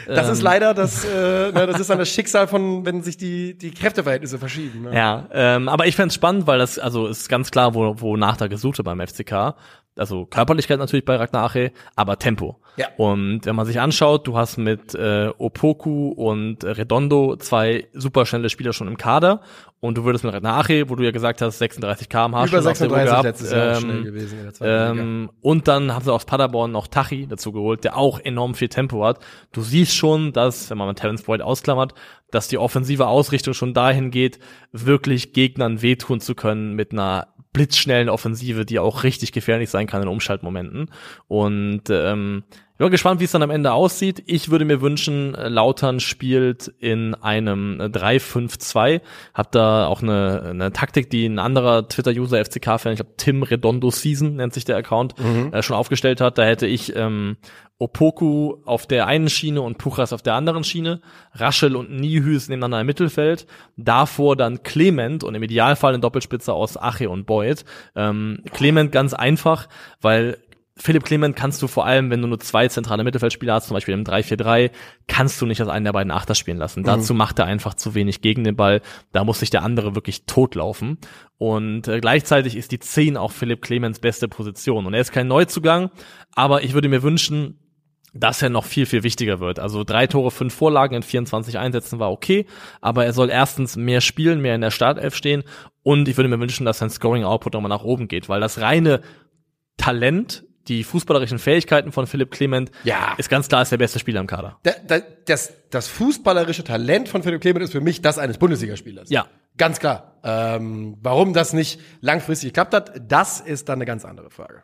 Das ähm, ist leider das, äh, ne, das ist dann das Schicksal von, wenn sich die, die Kräfteverhältnisse verschieben. Ne? Ja, ähm, aber ich fänd's spannend, weil das, also ist ganz klar, wo, wonach da gesucht wird beim FCK. Also Körperlichkeit natürlich bei Ragnar Ache, aber Tempo. Ja. Und wenn man sich anschaut, du hast mit äh, Opoku und Redondo zwei super schnelle Spieler schon im Kader und du würdest mit Ragnar Ache, wo du ja gesagt hast, 36 km/h Über schon auf der Uhr 36 gehabt, letztes Jahr ähm, schnell gewesen in der zweiten ähm, und dann haben sie aus Paderborn noch Tachi dazu geholt, der auch enorm viel Tempo hat. Du siehst schon, dass, wenn man mit Terence Boyd ausklammert, dass die offensive Ausrichtung schon dahin geht, wirklich Gegnern wehtun zu können mit einer blitzschnellen Offensive, die auch richtig gefährlich sein kann in Umschaltmomenten. Und ähm, ich bin gespannt, wie es dann am Ende aussieht. Ich würde mir wünschen, äh, Lautern spielt in einem äh, 3-5-2. Hab da auch eine, eine Taktik, die ein anderer Twitter-User, FCK-Fan, ich glaube Tim Redondo Season nennt sich der Account, äh, schon aufgestellt hat. Da hätte ich ähm, Opoku auf der einen Schiene und Puchas auf der anderen Schiene, Raschel und Nihüs nebeneinander im Mittelfeld, davor dann Clement und im Idealfall eine Doppelspitze aus Ache und Boyd. Ähm, Clement ganz einfach, weil Philipp Clement kannst du vor allem, wenn du nur zwei zentrale Mittelfeldspieler hast, zum Beispiel im 3-4-3, kannst du nicht als einen der beiden Achter spielen lassen. Dazu macht er einfach zu wenig gegen den Ball. Da muss sich der andere wirklich totlaufen. Und äh, gleichzeitig ist die 10 auch Philipp Clemens beste Position. Und er ist kein Neuzugang, aber ich würde mir wünschen, dass er noch viel, viel wichtiger wird. Also drei Tore, fünf Vorlagen in 24 Einsätzen war okay, aber er soll erstens mehr spielen, mehr in der Startelf stehen und ich würde mir wünschen, dass sein Scoring-Output nochmal nach oben geht, weil das reine Talent, die fußballerischen Fähigkeiten von Philipp Clement, Ja. ist ganz klar, ist der beste Spieler im Kader. Da, da, das, das fußballerische Talent von Philipp Clement ist für mich das eines Bundesligaspielers. Ja. Ganz klar. Ähm, warum das nicht langfristig geklappt hat, das ist dann eine ganz andere Frage.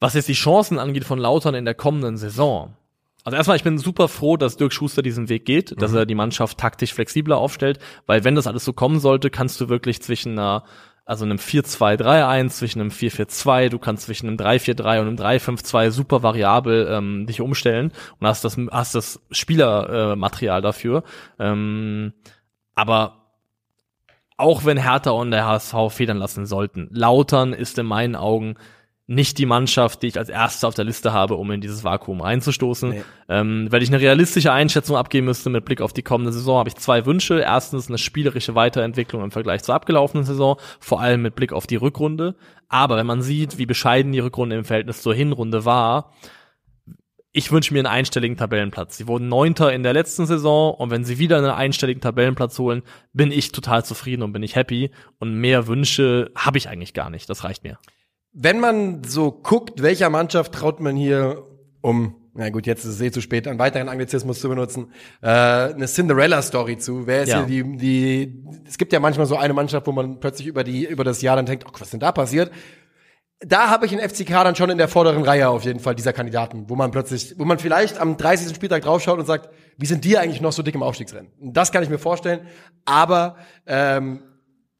Was jetzt die Chancen angeht von Lautern in der kommenden Saison. Also erstmal, ich bin super froh, dass Dirk Schuster diesen Weg geht, dass er die Mannschaft taktisch flexibler aufstellt, weil wenn das alles so kommen sollte, kannst du wirklich zwischen einer, also einem 4-2-3-1, zwischen einem 4-4-2, du kannst zwischen einem 3-4-3 und einem 3-5-2 super variabel ähm, dich umstellen und hast das, hast das Spielermaterial äh, dafür. Ähm, aber auch wenn Hertha und der HSV federn lassen sollten, Lautern ist in meinen Augen nicht die Mannschaft, die ich als erste auf der Liste habe, um in dieses Vakuum einzustoßen. Nee. Ähm, wenn ich eine realistische Einschätzung abgeben müsste mit Blick auf die kommende Saison, habe ich zwei Wünsche. Erstens eine spielerische Weiterentwicklung im Vergleich zur abgelaufenen Saison, vor allem mit Blick auf die Rückrunde. Aber wenn man sieht, wie bescheiden die Rückrunde im Verhältnis zur Hinrunde war, ich wünsche mir einen einstelligen Tabellenplatz. Sie wurden Neunter in der letzten Saison und wenn sie wieder einen einstelligen Tabellenplatz holen, bin ich total zufrieden und bin ich happy. Und mehr Wünsche habe ich eigentlich gar nicht. Das reicht mir. Wenn man so guckt, welcher Mannschaft traut man hier, um, na gut, jetzt ist es eh zu spät, einen weiteren Anglizismus zu benutzen, äh, eine Cinderella-Story zu. Wer ist Ja. hier die, die, es gibt ja manchmal so eine Mannschaft, wo man plötzlich über die, über das Jahr dann denkt, oh, was denn da passiert? da habe ich den FCK dann schon in der vorderen Reihe auf jeden Fall dieser Kandidaten, wo man plötzlich, wo man vielleicht am 30. Spieltag draufschaut und sagt, wie sind die eigentlich noch so dick im Aufstiegsrennen? Das kann ich mir vorstellen, aber ähm,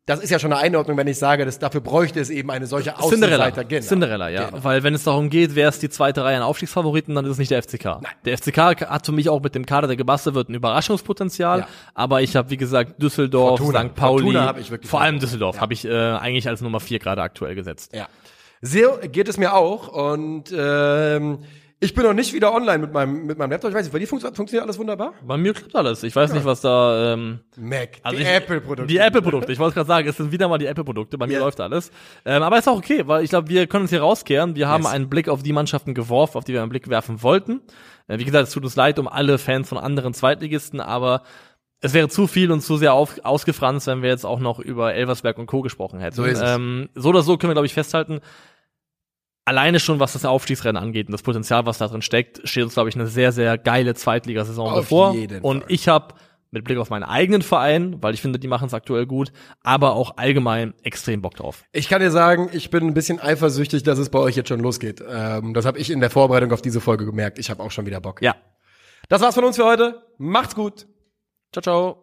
das ist ja schon eine Einordnung, wenn ich sage, dass dafür bräuchte es eben eine solche Cinderella. Außenseiter. Genau. Cinderella, ja. Genau. Weil wenn es darum geht, wer ist die zweite Reihe an Aufstiegsfavoriten, dann ist es nicht der FCK. Nein. Der FCK hat für mich auch mit dem Kader, der gebastelt wird, ein Überraschungspotenzial. Ja. Aber ich habe, wie gesagt, Düsseldorf, Fortuna. St. Pauli, vor allem. Düsseldorf, habe ich äh, eigentlich als Nummer vier gerade aktuell gesetzt. Ja. So geht es mir auch und ähm, ich bin noch nicht wieder online mit meinem mit meinem Laptop. Ich weiß nicht, bei dir funktio- funktioniert alles wunderbar? Bei mir klappt alles. Ich weiß nicht, was da. Ähm, Mac, also die Apple-Produkte. Die Apple-Produkte. Ich wollte gerade sagen, es sind wieder mal die Apple-Produkte. Bei mir Ja. läuft alles. Ähm, aber ist auch okay, weil ich glaube, wir können uns hier rauskehren. Wir haben Yes. einen Blick auf die Mannschaften geworfen, auf die wir einen Blick werfen wollten. Äh, wie gesagt, es tut uns leid um alle Fans von anderen Zweitligisten, aber es wäre zu viel und zu sehr auf, ausgefranst, wenn wir jetzt auch noch über Elversberg und Co. gesprochen hätten. So ist es. Ähm, so oder so können wir, glaube ich, festhalten, alleine schon, was das Aufstiegsrennen angeht und das Potenzial, was da drin steckt, steht uns, glaube ich, eine sehr, sehr geile Zweitligasaison Auf bevor. Und ich habe mit Blick auf meinen eigenen Verein, weil ich finde, die machen es aktuell gut, aber auch allgemein extrem Bock drauf. Ich kann dir sagen, ich bin ein bisschen eifersüchtig, dass es bei euch jetzt schon losgeht. Ähm, das habe ich in der Vorbereitung auf diese Folge gemerkt. Ich habe auch schon wieder Bock. Ja. Das war's von uns für heute. Macht's gut. Ciao, ciao.